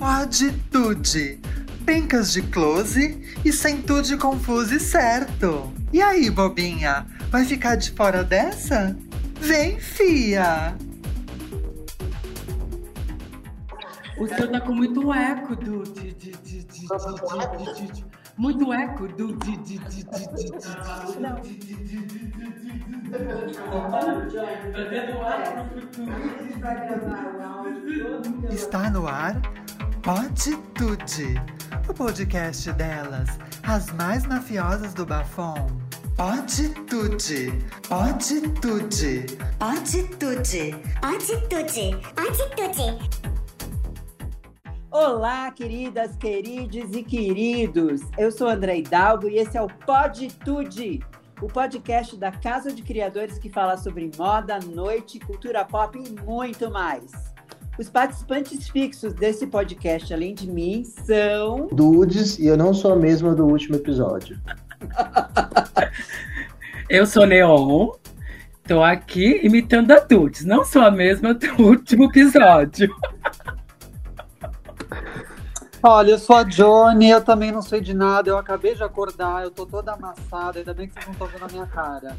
Pode tudo. Pencas de close e sem tudo confuso e certo. E aí, bobinha, vai ficar de fora dessa? Vem, fia! O seu tá com muito eco, do muito eco, do Está no ar Pode Tude, o podcast delas, as mais mafiosas do Bafom. Pode Tude, pode tude, pode tude, pode tude, pode tude. Olá, queridas, queridos e queridos. Eu sou André Hidalgo e esse é o Pode Tude, o podcast da Casa de Criadores que fala sobre moda, noite, cultura pop e muito mais. Os participantes fixos desse podcast, além de mim, são. Dudes, e eu não sou a mesma do último episódio. eu sou Neon, tô aqui imitando a Dudes, não sou a mesma do último episódio. Olha, eu sou a Johnny, eu também não sei de nada, eu acabei de acordar, eu tô toda amassada, ainda bem que vocês não estão vendo a minha cara.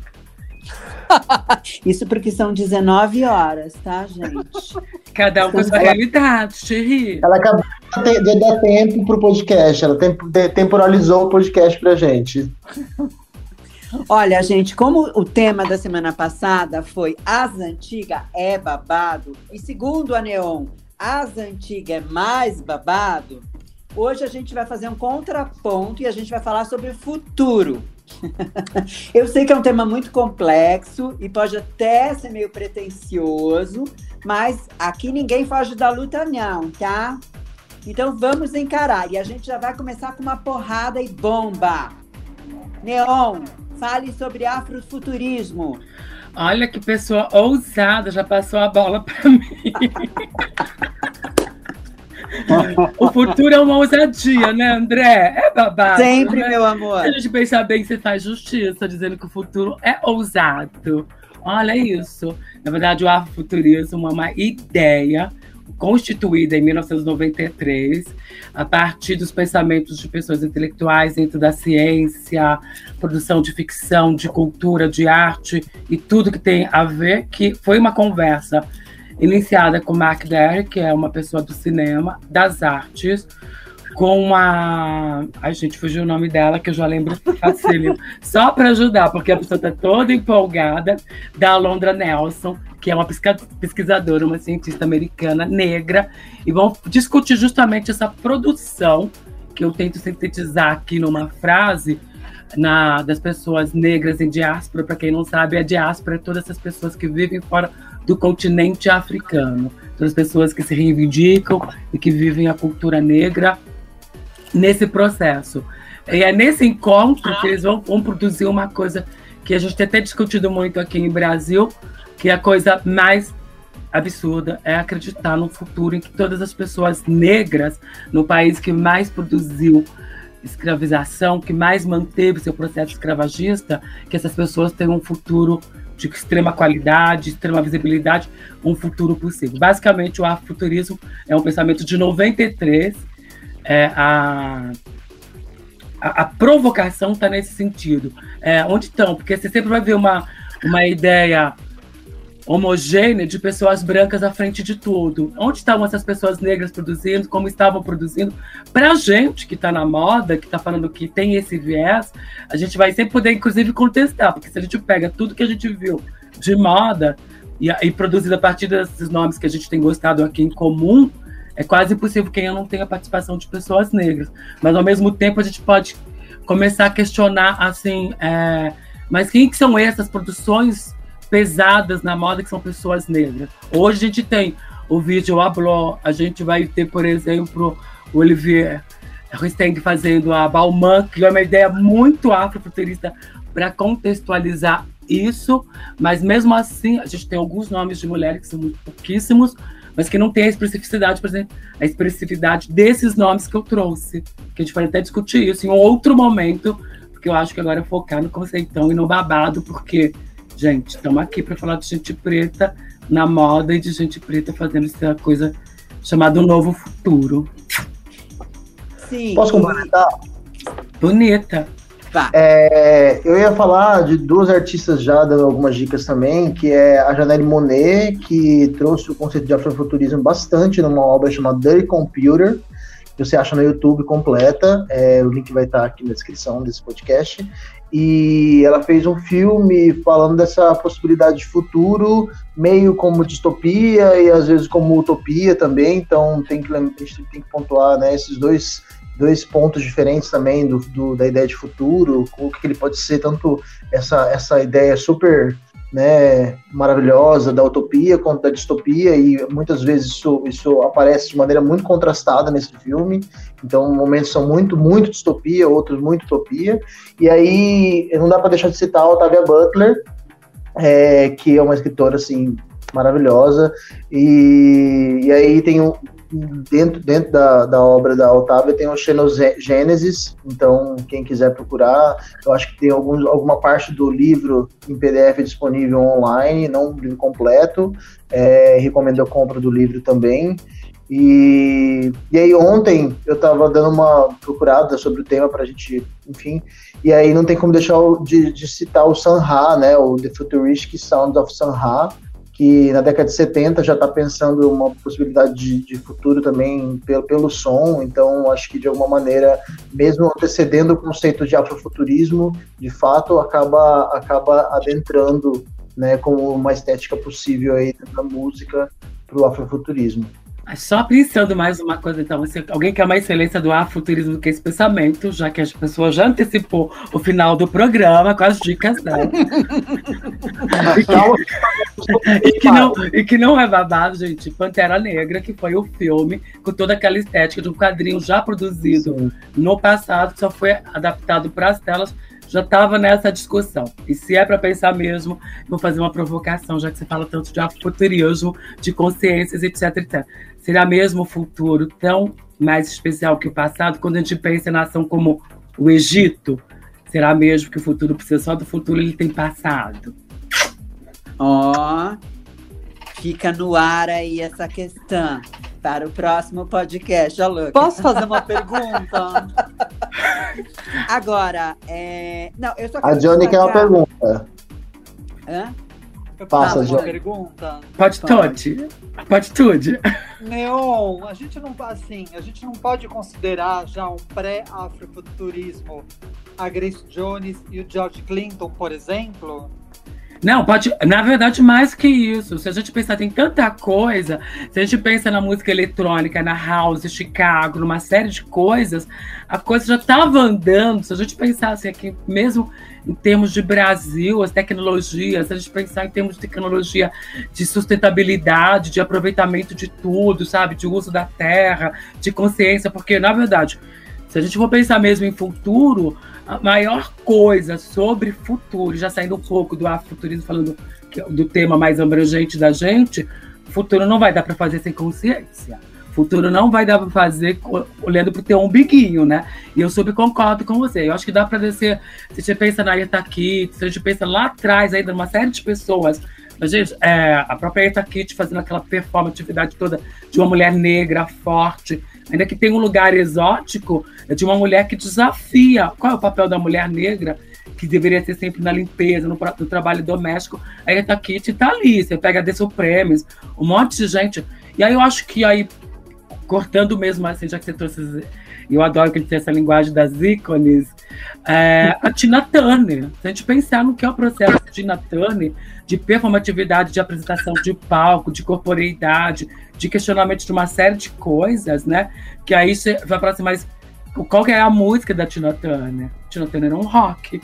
Isso porque são 19 horas, tá, gente? Cada um com sua realidade, Thierry. Ela acabou de dar tempo pro podcast, ela temporalizou o podcast pra gente. Olha, gente, como o tema da semana passada foi As Antigas é babado, e segundo a Neon, As Antigas é mais babado, Hoje a gente vai fazer um contraponto e a gente vai falar sobre o futuro. Eu sei que é um tema muito complexo e pode até ser meio pretencioso, mas aqui ninguém foge da luta, não, tá? Então vamos encarar. E a gente já vai começar com uma porrada e bomba. Neon, fale sobre afrofuturismo. Olha que pessoa ousada, já passou a bola para mim. o futuro é uma ousadia, né, André? É babado. Sempre, né? meu amor. Se a gente pensar bem, você faz justiça dizendo que o futuro é ousado. Olha isso. Na verdade, o afrofuturismo é uma ideia constituída em 1993, a partir dos pensamentos de pessoas intelectuais dentro da ciência, produção de ficção, de cultura, de arte e tudo que tem a ver, que foi uma conversa iniciada com Mark Derry, que é uma pessoa do cinema, das artes, com a. Ai, gente, fugiu o nome dela, que eu já lembro facílimo. Só para ajudar, porque a pessoa está toda empolgada, da Alondra Nelson, que é uma pesquisadora, uma cientista americana negra, e vão discutir justamente essa produção que eu tento sintetizar aqui numa frase na, das pessoas negras em diáspora. Para quem não sabe, a diáspora é todas essas pessoas que vivem fora do continente africano. Todas as pessoas que se reivindicam e que vivem a cultura negra nesse processo. E é nesse encontro que eles vão, vão produzir uma coisa que a gente tem até discutido muito aqui em Brasil, que é a coisa mais absurda é acreditar no futuro em que todas as pessoas negras no país que mais produziu escravização, que mais manteve seu processo escravagista, que essas pessoas tenham um futuro de extrema qualidade, extrema visibilidade, um futuro possível. Basicamente, o afrofuturismo é um pensamento de 93. É, a, a, a provocação está nesse sentido. É, onde estão? Porque você sempre vai ver uma, uma ideia homogênea de pessoas brancas à frente de tudo. Onde estavam essas pessoas negras produzindo, como estavam produzindo? Para a gente que está na moda, que está falando que tem esse viés, a gente vai sempre poder, inclusive, contestar, porque se a gente pega tudo que a gente viu de moda e, e produzido a partir desses nomes que a gente tem gostado aqui em comum, é quase impossível que eu não tenha participação de pessoas negras. Mas, ao mesmo tempo, a gente pode começar a questionar, assim, é, mas quem que são essas produções pesadas na moda, que são pessoas negras. Hoje a gente tem o vídeo Abló, a gente vai ter, por exemplo, o Olivier Rusteng fazendo a Balmain, que é uma ideia muito afrofuturista para contextualizar isso, mas mesmo assim a gente tem alguns nomes de mulheres que são muito pouquíssimos, mas que não tem a especificidade, por exemplo, a especificidade desses nomes que eu trouxe, que a gente pode até discutir isso em outro momento, porque eu acho que agora é focar no conceitão e no babado, porque Gente, estamos aqui para falar de gente preta na moda e de gente preta fazendo essa coisa chamada um novo futuro. Sim. Posso complementar? Bonita. Vá. É, eu ia falar de duas artistas já, dando algumas dicas também, que é a Janelle Monet, que trouxe o conceito de afrofuturismo bastante numa obra chamada Dirty Computer, que você acha no YouTube completa, é, o link vai estar aqui na descrição desse podcast, e ela fez um filme falando dessa possibilidade de futuro, meio como distopia e às vezes como utopia também, então tem que, a gente tem que pontuar né, esses dois dois pontos diferentes também do, do- da ideia de futuro, o que ele pode ser, tanto essa, essa ideia super né, maravilhosa da utopia quanto da distopia, e muitas vezes isso, isso aparece de maneira muito contrastada nesse filme, então momentos são muito, muito distopia, outros muito utopia, e aí não dá para deixar de citar a Butler, é, que é uma escritora assim maravilhosa, e, e aí tem um, dentro, dentro da, da obra da Otávia tem o Xenogênesis, então quem quiser procurar, eu acho que tem alguns, alguma parte do livro em PDF disponível online, não o livro completo, é, recomendo a compra do livro também. E, e aí ontem eu estava dando uma procurada sobre o tema para a gente, enfim, e aí não tem como deixar de, de citar o Sanha, né, o The Futuristic Sounds of Sanha, que na década de 70 já está pensando uma possibilidade de, de futuro também pelo, pelo som, então acho que de alguma maneira, mesmo antecedendo o conceito de afrofuturismo, de fato acaba, acaba adentrando né, como uma estética possível aí da música para o afrofuturismo. Só pensando mais uma coisa, então, alguém quer mais excelência do afrofuturismo do que esse pensamento, já que as pessoas já antecipou o final do programa com as dicas dela. e, que não, e que não é babado, gente. Pantera Negra, que foi o filme com toda aquela estética de um quadrinho já produzido no passado, que só foi adaptado para as telas, já estava nessa discussão. E se é para pensar mesmo, vou fazer uma provocação, já que você fala tanto de afrofuturismo, de consciências, etc, etc. Será mesmo o futuro tão mais especial que o passado quando a gente pensa em nação como o Egito? Será mesmo que o futuro precisa só do futuro, ele tem passado? Ó, fica no ar aí essa questão para o próximo podcast, ó, Luca. Posso fazer uma pergunta? Agora, é... não, eu só A Johnny quer uma pergunta. Hã? Eu Passa, Johnny. pergunta? Pode tudo. Pode tudo. Neon, a gente não assim, a gente não pode considerar já um pré-afrofuturismo a Grace Jones e o George Clinton, por exemplo? Não, pode. Na verdade, mais que isso. Se a gente pensar, tem tanta coisa. Se a gente pensa na música eletrônica, na house, Chicago, numa série de coisas, a coisa já estava andando. Se a gente pensar assim, aqui, mesmo em termos de Brasil, as tecnologias, a gente pensar em termos de tecnologia de sustentabilidade, de aproveitamento de tudo, sabe? De uso da terra, de consciência, porque, na verdade, se a gente for pensar mesmo em futuro, a maior coisa sobre futuro, já saindo um pouco do afrofuturismo, falando que- do tema mais abrangente da gente, futuro não vai dar para fazer sem consciência. Futuro não vai dar para fazer olhando para o teu umbiguinho, né? E eu super concordo com você. Eu acho que dá para descer. Se a gente pensa na Eta Kitt, se a gente pensa lá atrás, ainda numa série de pessoas. Mas, gente, é, a própria Eta Kitt fazendo aquela performatividade toda de uma mulher negra, forte, ainda que tem um lugar exótico, é de uma mulher que desafia. Qual é o papel da mulher negra? Que deveria ser sempre na limpeza, no, no trabalho doméstico. A Eta Kitt tá ali. Você pega The Supremes, um monte de gente. E aí eu acho que aí, cortando mesmo assim, já que você trouxe. Eu adoro que ele tem essa linguagem das ícones. É, a Tina Turner. Se a gente pensar no que é o processo de Tina Turner, de performatividade, de apresentação de palco, de corporeidade, de questionamento de uma série de coisas, né? Que aí você vai falar assim, mas qual que é a música da Tina Turner? Tina Turner é um rock.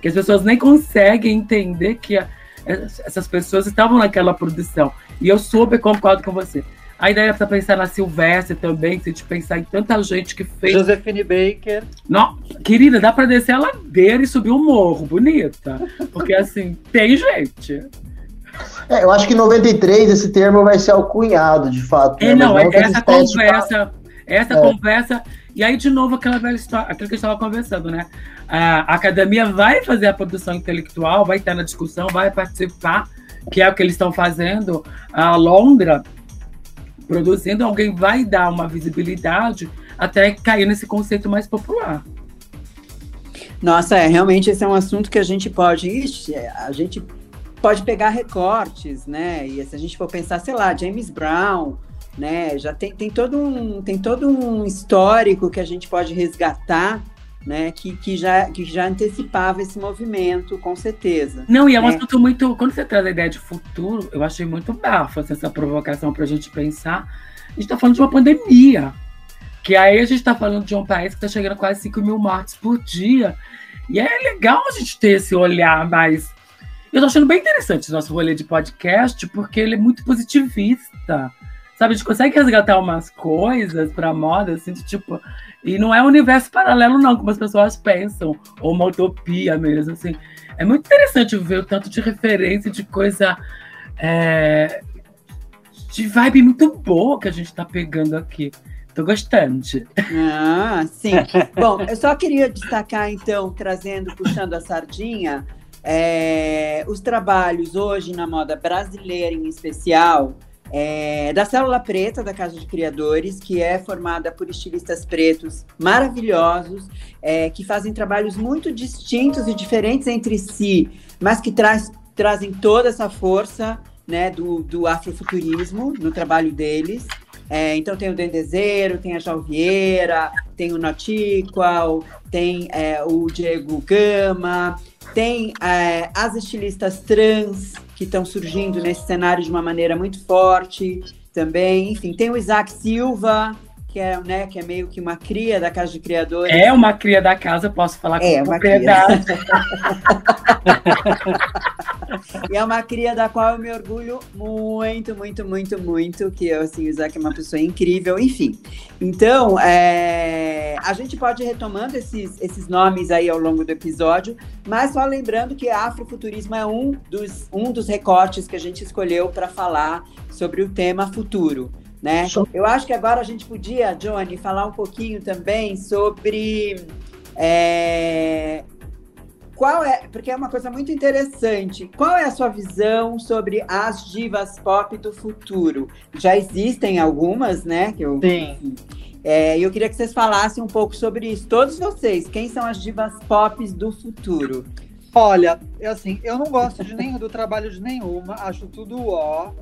Que as pessoas nem conseguem entender que a- essas pessoas estavam naquela produção. E eu super concordo com você. A ideia é pra pensar na Silvestre também, se a gente pensar em tanta gente que fez. Josephine Baker. Não, querida, dá pra descer a ladeira e subir um morro, bonita. Porque assim, tem gente. É, eu acho que em 93 esse termo vai ser alcunhado, de fato. É, né? não, Mas é essa conversa, essa É. conversa, e aí de novo aquela velha história, aquilo que a gente estava conversando, né? A academia vai fazer a produção intelectual, vai estar na discussão, vai participar, que é o que eles estão fazendo. A Londra produzindo, alguém vai dar uma visibilidade até cair nesse conceito mais popular. Nossa, é, realmente esse é um assunto que a gente pode. Ixi, é, a gente pode pegar recortes, né? E se a gente for pensar, sei lá, James Brown, né? Já tem, tem, todo, um, tem todo um histórico que a gente pode resgatar. Né, que, que, já, que já antecipava esse movimento, com certeza. Não, e é um né? assunto muito. Quando você traz a ideia de futuro, eu achei muito bafo assim, essa provocação para a gente pensar. A gente está falando de uma pandemia. Que aí a gente está falando de um país que está chegando a quase 5 mil mortes por dia. E é legal a gente ter esse olhar mais. Eu tô achando bem interessante o nosso rolê de podcast, porque ele é muito positivista. Sabe, a gente consegue resgatar umas coisas pra moda, assim, de, tipo. E não é um universo paralelo, não, como as pessoas pensam, ou uma utopia mesmo, assim. É muito interessante ver o tanto de referência, de coisa. É, de vibe muito boa que a gente tá pegando aqui. Tô gostando. Ah, sim. Bom, eu só queria destacar, então, trazendo, puxando a sardinha, é, os trabalhos hoje na moda brasileira em especial, é, da Célula Preta, da Casa de Criadores, que é formada por estilistas pretos maravilhosos, é, que fazem trabalhos muito distintos e diferentes entre si, mas que traz, trazem toda essa força né, do, do afrofuturismo no trabalho deles. É, então tem o Dendezeiro, tem a Jalvieira, tem o Notiqual, tem é, o Diego Gama, tem é, as estilistas trans que estão surgindo nesse cenário de uma maneira muito forte também. Enfim, tem o Isaac Silva, que é, né, que é meio que uma cria da Casa de Criadores. É uma cria da casa, posso falar com É, uma propriedade. E é uma cria da qual eu me orgulho muito, muito, muito, muito. Que eu, assim, o Isaac é uma pessoa incrível, enfim. Então, é, a gente pode ir retomando esses, esses nomes aí ao longo do episódio, mas só lembrando que afrofuturismo é um dos, um dos recortes que a gente escolheu para falar sobre o tema futuro. Né? Eu acho que agora a gente podia, Johnny, falar um pouquinho também sobre é, qual é, porque é uma coisa muito interessante. Qual é a sua visão sobre as divas pop do futuro? Já existem algumas, né? Que eu, Sim. é, eu queria que vocês falassem um pouco sobre isso. Todos vocês, quem são as divas pop do futuro? Olha, eu, assim, eu não gosto de nenhum do trabalho de nenhuma, acho tudo ó.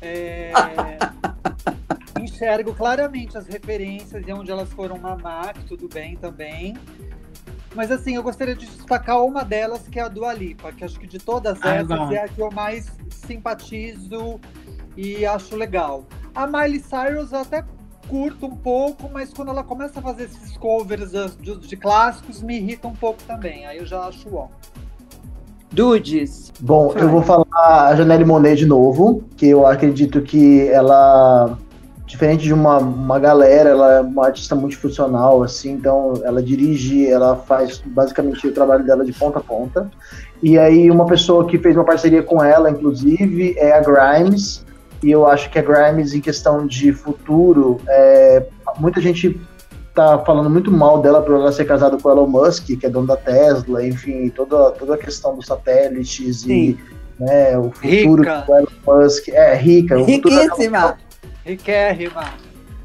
É, enxergo claramente as referências e onde elas foram mamar, que tudo bem também. Mas assim, eu gostaria de destacar uma delas, que é a Dua Lipa, que acho que de todas Ah, essas é a que eu mais simpatizo e acho legal. A Miley Cyrus eu até curto um pouco, mas quando ela começa a fazer esses covers de, de clássicos, me irrita um pouco também. Aí eu já acho ó. Dudes. Bom, Vai. eu vou falar a Janelle Monet de novo, que eu acredito que ela, diferente de uma, uma galera, ela é uma artista multifuncional, assim, então ela dirige, ela faz basicamente o trabalho dela de ponta a ponta. E aí uma pessoa que fez uma parceria com ela, inclusive, é a Grimes, e eu acho que a Grimes, em questão de futuro, é, muita gente tá falando muito mal dela por ela ser casada com o Elon Musk, que é dono da Tesla, enfim, toda, toda a questão dos satélites Sim. e né, o futuro Rica. do Elon Musk. É, rica. Riquíssima. Riquérrima.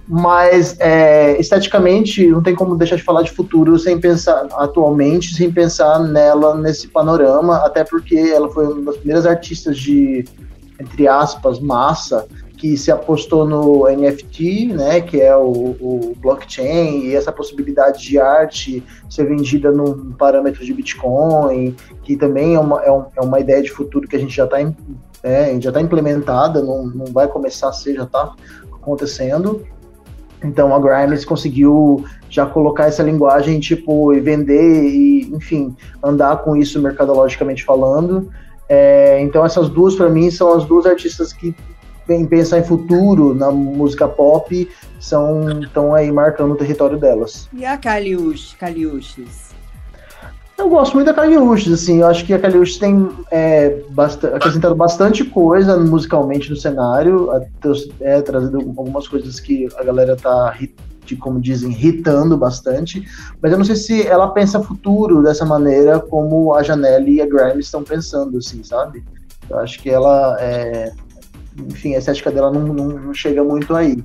mas é, esteticamente não tem como deixar de falar de futuro sem pensar atualmente, sem pensar nela nesse panorama, até porque ela foi uma das primeiras artistas de, entre aspas, massa que se apostou no NFT, né, que é o, o blockchain e essa possibilidade de arte ser vendida num parâmetro de Bitcoin, que também é uma, é um- é uma ideia de futuro que a gente já está é, já tá implementada, não, não vai começar a ser, já está acontecendo. Então a Grimes conseguiu já colocar essa linguagem, tipo, e vender e, enfim, andar com isso mercadologicamente falando. É, então essas duas, para mim, são as duas artistas que vêm pensar em futuro na música pop, são estão aí marcando o território delas. E a Kaliush, Kaliushis? Eu gosto muito da Kaliush, assim, eu acho que a Kaliush tem é, acrescentado bastante coisa musicalmente no cenário, é, trazendo algumas coisas que a galera tá, de, como dizem, hitando bastante, mas eu não sei se ela pensa futuro dessa maneira como a Janelle e a Grimes estão pensando, assim, sabe? Eu acho que ela, é, enfim, a estética dela não, não- não chega muito aí.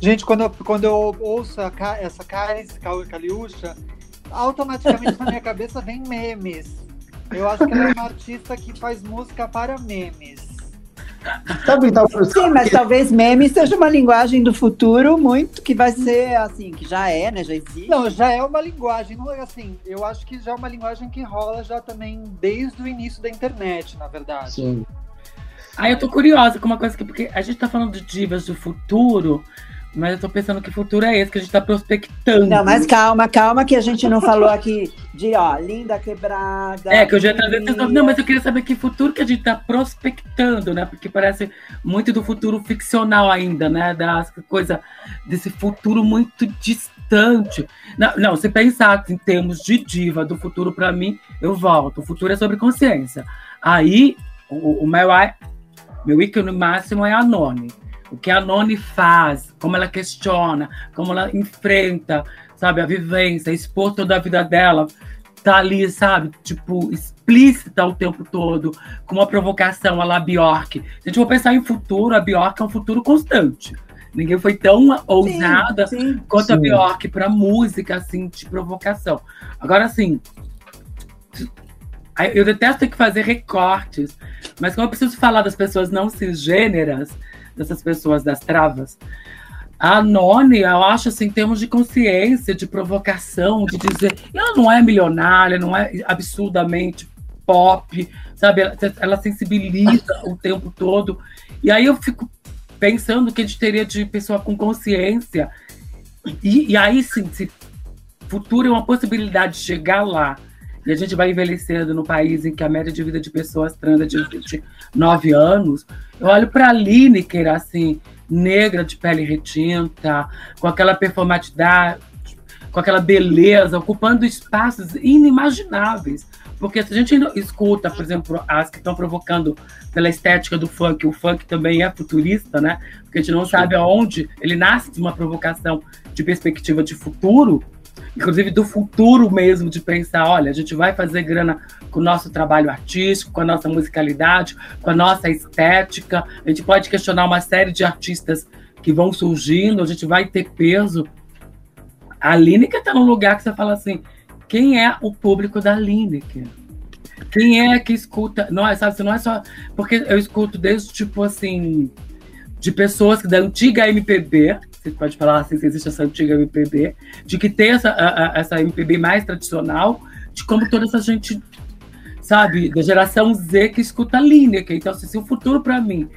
Gente, quando eu, quando eu ouço a, essa Karen Kaliucha, automaticamente na minha cabeça vem memes. Eu acho que ela é uma artista que faz música para memes. Sabe, tá, Sim, mas talvez meme seja uma linguagem do futuro muito que vai ser assim, que já é, né? Já existe. Não, já é uma linguagem, não é assim, eu acho que já é uma linguagem que rola já também desde o início da internet, na verdade. Sim. Aí eu tô curiosa com uma coisa que, porque a gente tá falando de divas do futuro, mas eu tô pensando que futuro é esse, que a gente tá prospectando. Não, mas calma, calma, que a gente não falou aqui de, ó, linda quebrada. É, que eu já trazer. Não, mas eu queria saber que futuro que a gente tá prospectando, né? Porque parece muito do futuro ficcional ainda, né? Da coisa desse futuro muito distante. Não, não, se pensar em termos de diva do futuro, pra mim, eu volto. O futuro é sobre consciência. Aí, o, o meu, i- meu ícone máximo é a Noni. O que a Noni faz, como ela questiona, como ela enfrenta, sabe, a vivência, expor toda a vida dela, tá ali, sabe, tipo, explícita o tempo todo, com uma provocação a la Bjork. Se a gente for pensar em futuro, a Bjork é um futuro constante. Ninguém foi tão ousada Sim, sim. quanto a Sim. Bjork pra música, assim, de provocação. Agora, assim, eu detesto ter que fazer recortes, mas como eu preciso falar das pessoas não cisgêneras, dessas pessoas das travas, a Noni, eu acho, assim, em termos de consciência, de provocação, de dizer, ela não é milionária, não é absurdamente pop, sabe? Ela, ela sensibiliza o tempo todo. E aí eu fico pensando que a gente teria de pessoa com consciência. E, e aí sim, se futuro é uma possibilidade de chegar lá, e a gente vai envelhecendo no país em que a média de vida de pessoas trans é de 29 anos, eu olho para a Lineker, assim, negra de pele retinta, com aquela performatividade, com aquela beleza, ocupando espaços inimagináveis. Porque se a gente escuta, por exemplo, as que estão provocando pela estética do funk, o funk também é futurista, né? Porque a gente não sabe aonde ele nasce de uma provocação de perspectiva de futuro, inclusive do futuro mesmo, de pensar, olha, a gente vai fazer grana com o nosso trabalho artístico, com a nossa musicalidade, com a nossa estética. A gente pode questionar uma série de artistas que vão surgindo, a gente vai ter peso. A Lineker está num lugar que você fala assim, quem é o público da Lineker? Quem é que escuta? Não, é, sabe, não é só. Porque eu escuto desde, tipo assim, de pessoas da antiga MPB, você pode falar assim, se existe essa antiga MPB, de que tem essa, a, a, essa MPB mais tradicional, de como toda essa gente, sabe, da geração Z que escuta a Lineker. Então, assim, se o futuro para mim.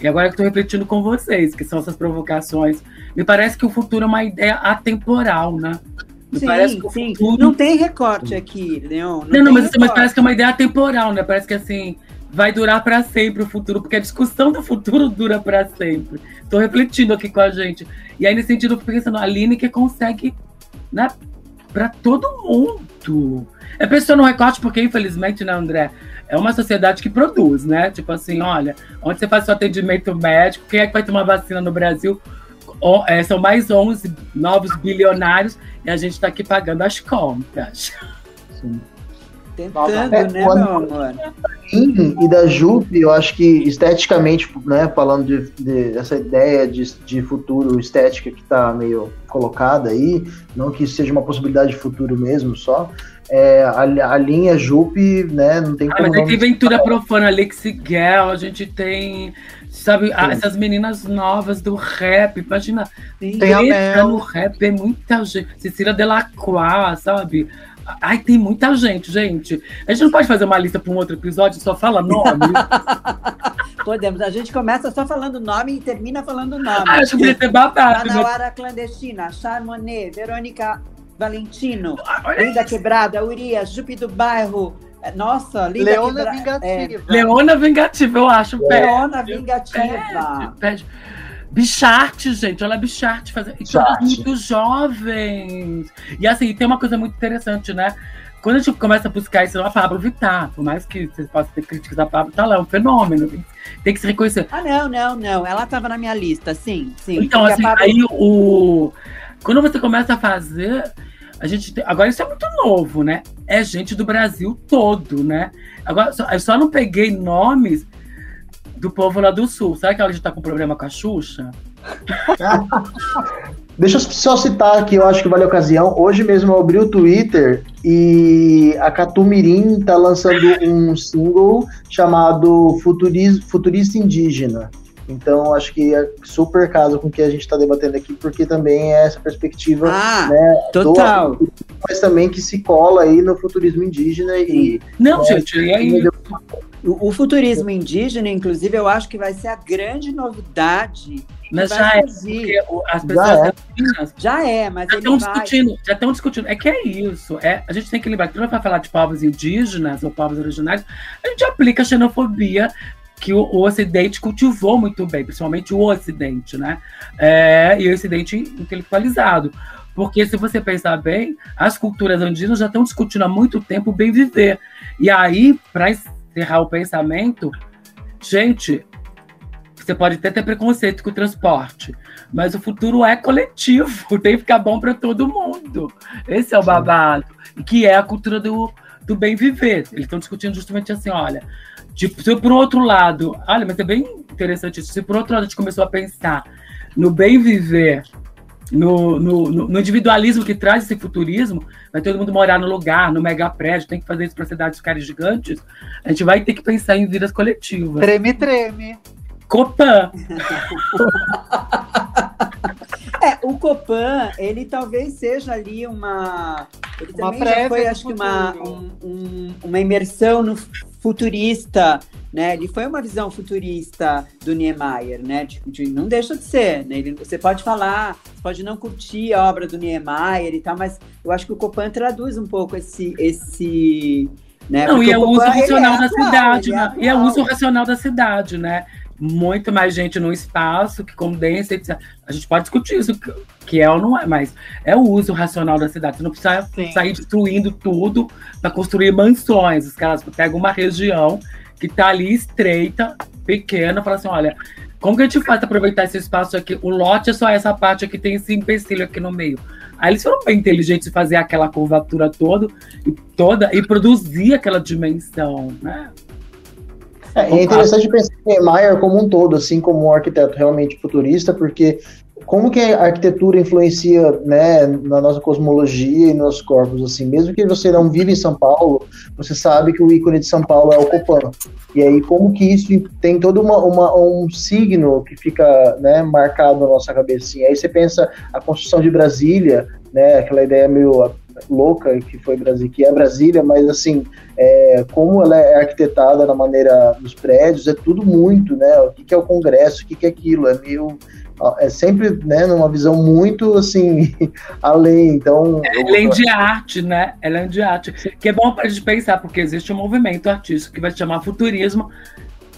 E agora que estou refletindo com vocês, que são essas provocações, me parece que o futuro é uma ideia atemporal, né? Me sim, parece que o sim. futuro- Não tem recorte aqui, Leon. Não, não, não, mas, mas parece que é uma ideia temporal, né? Parece que assim vai durar para sempre o futuro, porque a discussão do futuro dura para sempre. Estou refletindo aqui com a gente. E aí, nesse sentido, eu fico pensando, a que consegue, né, para todo mundo. É pessoa no recorte, porque, infelizmente, né, André? É uma sociedade que produz, né? Tipo assim, olha, onde você faz seu atendimento médico, quem é que vai tomar vacina no Brasil? É, são mais 11 novos bilionários e a gente está aqui pagando as contas. Sim. Tentando, É, né, meu amor? E da Jupe, eu acho que esteticamente, né, falando de, de- dessa ideia de, de futuro estética que está meio colocada aí, não que isso seja uma possibilidade de futuro mesmo só, é, a, a linha Jupe, né, não tem Ah, como mas tem Ventura Profana, Lexi Girl, a gente tem, sabe, Sim. essas meninas novas do rap, imagina, Tem Mel. no rap, é muita gente, Cecília Delacroix, sabe? Ai, tem muita gente, gente. A gente não pode fazer uma lista para um outro episódio, só fala nome. Podemos. A gente começa só falando nome e termina falando nome. ah, acho que ia ser babado. né? Manauara Clandestina, Charmonet, Verônica Valentino, Ah, olha Linda Quebrada, Urias, Jupe do Bairro. É, Nossa, Linda Leona Quebra- Vingativa. Leona Vingativa, eu acho. É, pede, Leona Vingativa. pede. Bicharte, gente, olha Bicharte fazendo. E todas Bicharte. muito jovens. E assim, tem uma coisa muito interessante, né? Quando a gente começa a buscar isso, a Pablo Vittar, por mais que vocês possam ter críticas da Pablo, tá lá, é um fenômeno. Tem, tem que se reconhecer. Ah, não, não, não. Ela estava na minha lista, sim, sim. Então, a assim, Pablo- aí o. Quando você começa a fazer. A gente tem- agora isso é muito novo, né? É gente do Brasil todo, né? Agora, só, eu só não peguei nomes do povo lá do sul. Sabe que a gente tá com problema com a Xuxa? Deixa eu só citar que eu acho que vale a ocasião. Hoje mesmo eu abri o Twitter e a Catumirim tá lançando um single chamado Futuris, Futurista Indígena. Então acho que é super caso com o que a gente está debatendo aqui, porque também é essa perspectiva, Ah, né? total. do- mas também que se cola aí no futurismo indígena e Não, É, gente, e aí? O, o futurismo indígena, inclusive, eu acho que vai ser a grande novidade. Mas já é, as Já pessoas é. indígenas Já é, mas já estão vai... discutindo, já estão discutindo. É que é isso. É, a gente tem que lembrar que quando vai falar de povos indígenas ou povos originários, a gente aplica a xenofobia que o, o Ocidente cultivou muito bem, principalmente o Ocidente, né? É, e o Ocidente intelectualizado. Porque se você pensar bem, as culturas andinas já estão discutindo há muito tempo o bem viver. E aí, para encerrar o pensamento, gente, você pode até ter preconceito com o transporte, mas o futuro é coletivo, tem que ficar bom para todo mundo. Esse é o babado, que é a cultura do, do bem viver. Eles estão discutindo justamente assim, olha, tipo, se por outro lado, olha, mas é bem interessante isso, se por outro lado a gente começou a pensar no bem viver, no, no, no- no individualismo que traz esse futurismo, vai todo mundo morar no lugar, no mega prédio, tem que fazer isso para cidades ficarem gigantes, a gente vai ter que pensar em vidas coletivas. Treme, treme. Copan, É, o Copan, ele talvez seja ali uma. Ele Uma também já foi, acho que, uma, um- um- uma imersão no futurista, né? Ele foi uma visão futurista do Niemeyer, né? De, de- não deixa de ser, né? Ele- você pode falar, pode não curtir a obra do Niemeyer e tal, mas eu acho que o Copan traduz um pouco esse. esse né? Não, Porque e é o uso Copan, ele racional é da atual, cidade, ele né? E é o uso racional da cidade, né? Muito mais gente no espaço que condensa, etc. A gente pode discutir isso, que- é ou não é, mas é o uso racional da cidade. Você não precisa Sim. sair destruindo tudo para construir mansões. Os caras pegam uma região que tá ali estreita, pequena, falam assim: olha, como que a gente faz para aproveitar esse espaço aqui? O lote é só essa parte aqui, tem esse empecilho aqui no meio. Aí eles foram bem inteligentes em fazer aquela curvatura toda e, toda, e produzir aquela dimensão, né? É, é interessante pensar em Niemeyer como um todo, assim como um arquiteto realmente futurista, porque como que a arquitetura influencia né, na nossa cosmologia e nos nossos corpos, assim, mesmo que você não vive em São Paulo, você sabe que o ícone de São Paulo é o Copan. E aí como que isso tem todo uma, uma- um signo que fica né, marcado na nossa cabeça. Assim. Aí você pensa a construção de Brasília, né, aquela ideia meio louca que foi Brasília, que é Brasília, mas assim, é, como ela é arquitetada na maneira dos prédios, é tudo muito, né? O que, que é o Congresso, o que, que é aquilo, é meio. É sempre né, numa visão muito assim, além. Então. Além de arte, né? É de arte. Que é bom para a gente pensar, porque existe um movimento artístico que vai se chamar futurismo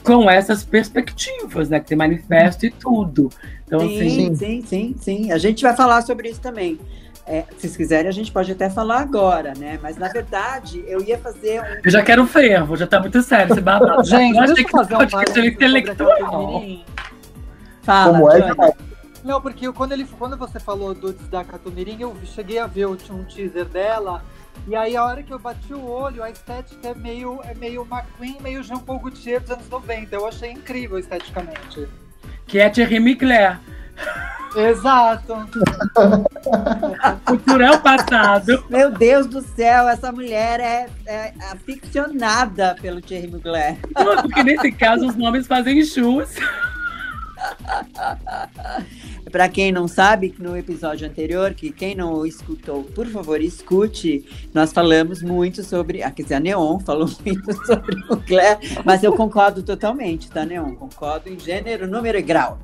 com essas perspectivas, né? Que tem manifesto e tudo. Então, assim, Sim, sim, sim, sim. A gente vai falar sobre isso também. É, se vocês quiserem, a gente pode até falar agora, né? Mas na verdade, eu ia fazer um. eu já quero fervo, já tá muito sério esse babado. Gente, eu achei que fazer um sobre a intelectual. Catumirim. Fala, Como é? Não, porque eu- quando, ele, quando você falou do da Catumirim, eu cheguei a ver o- um teaser dela. E aí, a hora que eu bati o olho, a estética é meio, é meio McQueen, meio Jean Paul Gaultier dos anos 90. Eu achei incrível esteticamente. Que é Thierry Mugler. Exato. Futuro é o passado. Meu Deus do céu, essa mulher é, é aficionada pelo Thierry Mugler. Não, Porque nesse caso os nomes fazem jus. Para quem não sabe, que no episódio anterior, que quem não escutou, por favor, escute. Nós falamos muito sobre. Ah, quer dizer, a Neon falou muito sobre o Mugler, mas eu concordo totalmente, tá, Neon? Concordo em gênero, número e grau.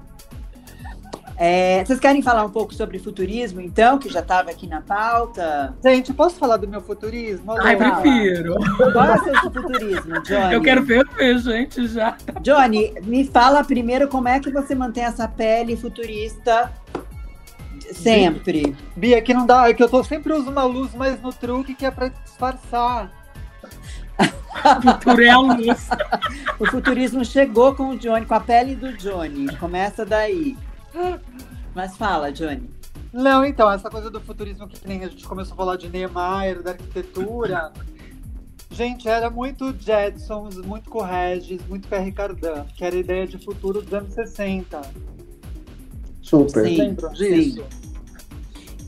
É, vocês querem falar um pouco sobre futurismo, então, que já estava aqui na pauta? Gente, posso falar do meu futurismo? Ai, Alô? prefiro. Qual é o seu futurismo, Johnny? Eu quero ferver, gente, já. Johnny, me fala primeiro como é que você mantém essa pele futurista sempre. Bia, que não dá, é que eu tô, sempre uso uma luz mais no truque que é pra disfarçar. Futuro é a luz. O futurismo chegou com o Johnny, com a pele do Johnny. Começa daí. Mas fala, Johnny. Não, então, essa coisa do futurismo que nem a gente começou a falar de Niemeyer, da arquitetura. Gente, era muito Jetsons, muito Corregis, muito Pierre Cardin, que era a ideia de futuro dos anos 60. Super. Sim. Disso? Sim,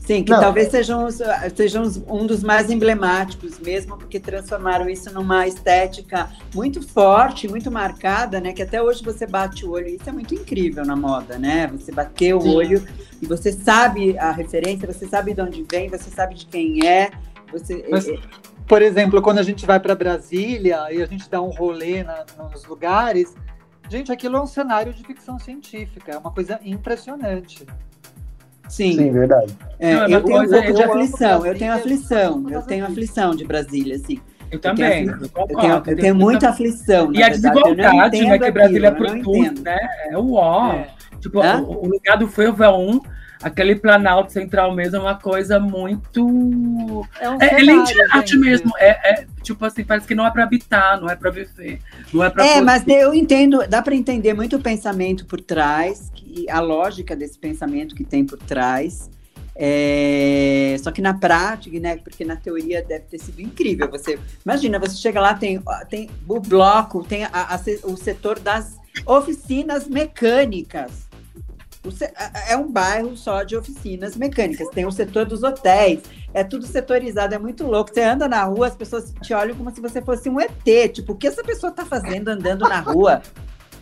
que Não, talvez sejam, os- sejam os- um dos mais emblemáticos mesmo, porque transformaram isso numa estética muito forte, muito marcada, né? Que até hoje você bate o olho. Isso é muito incrível na moda, né? Você bater o Sim. olho e você sabe a referência, você sabe de onde vem, você sabe de quem é. Você, Mas- é- Por exemplo, quando a gente vai para Brasília e a gente dá um rolê na- nos lugares, gente, aquilo é um cenário de ficção científica, é uma coisa impressionante. Sim, Sim, verdade. é, Não, é eu tenho um pouco de eu amo aflição, eu tenho aflição, eu tenho aflição de Brasília, assim. Eu também. Eu Eu, tenho, eu tenho muita aflição. E a verdade, eu não desigualdade, né? Que Brasília produz, né? É o ó. É. Tipo, o lugar do Fervo é um, aquele Planalto Central mesmo é uma coisa muito. É, um É, ele é de arte mesmo. É, é, tipo assim, parece que não é pra habitar, não é pra viver. Não é pra. É, poder- mas eu entendo, dá para entender muito o pensamento por trás, que, a lógica desse pensamento que tem por trás. É, só que na prática, né? Porque na teoria deve ter sido incrível. Você imagina, você chega lá, tem, tem o bloco, tem a- a o setor das oficinas mecânicas. Se- é um bairro só de oficinas mecânicas. Tem o setor dos hotéis. É tudo setorizado, é muito louco. Você anda na rua, as pessoas te olham como se você fosse um ET. Tipo, o que essa pessoa tá fazendo andando na rua?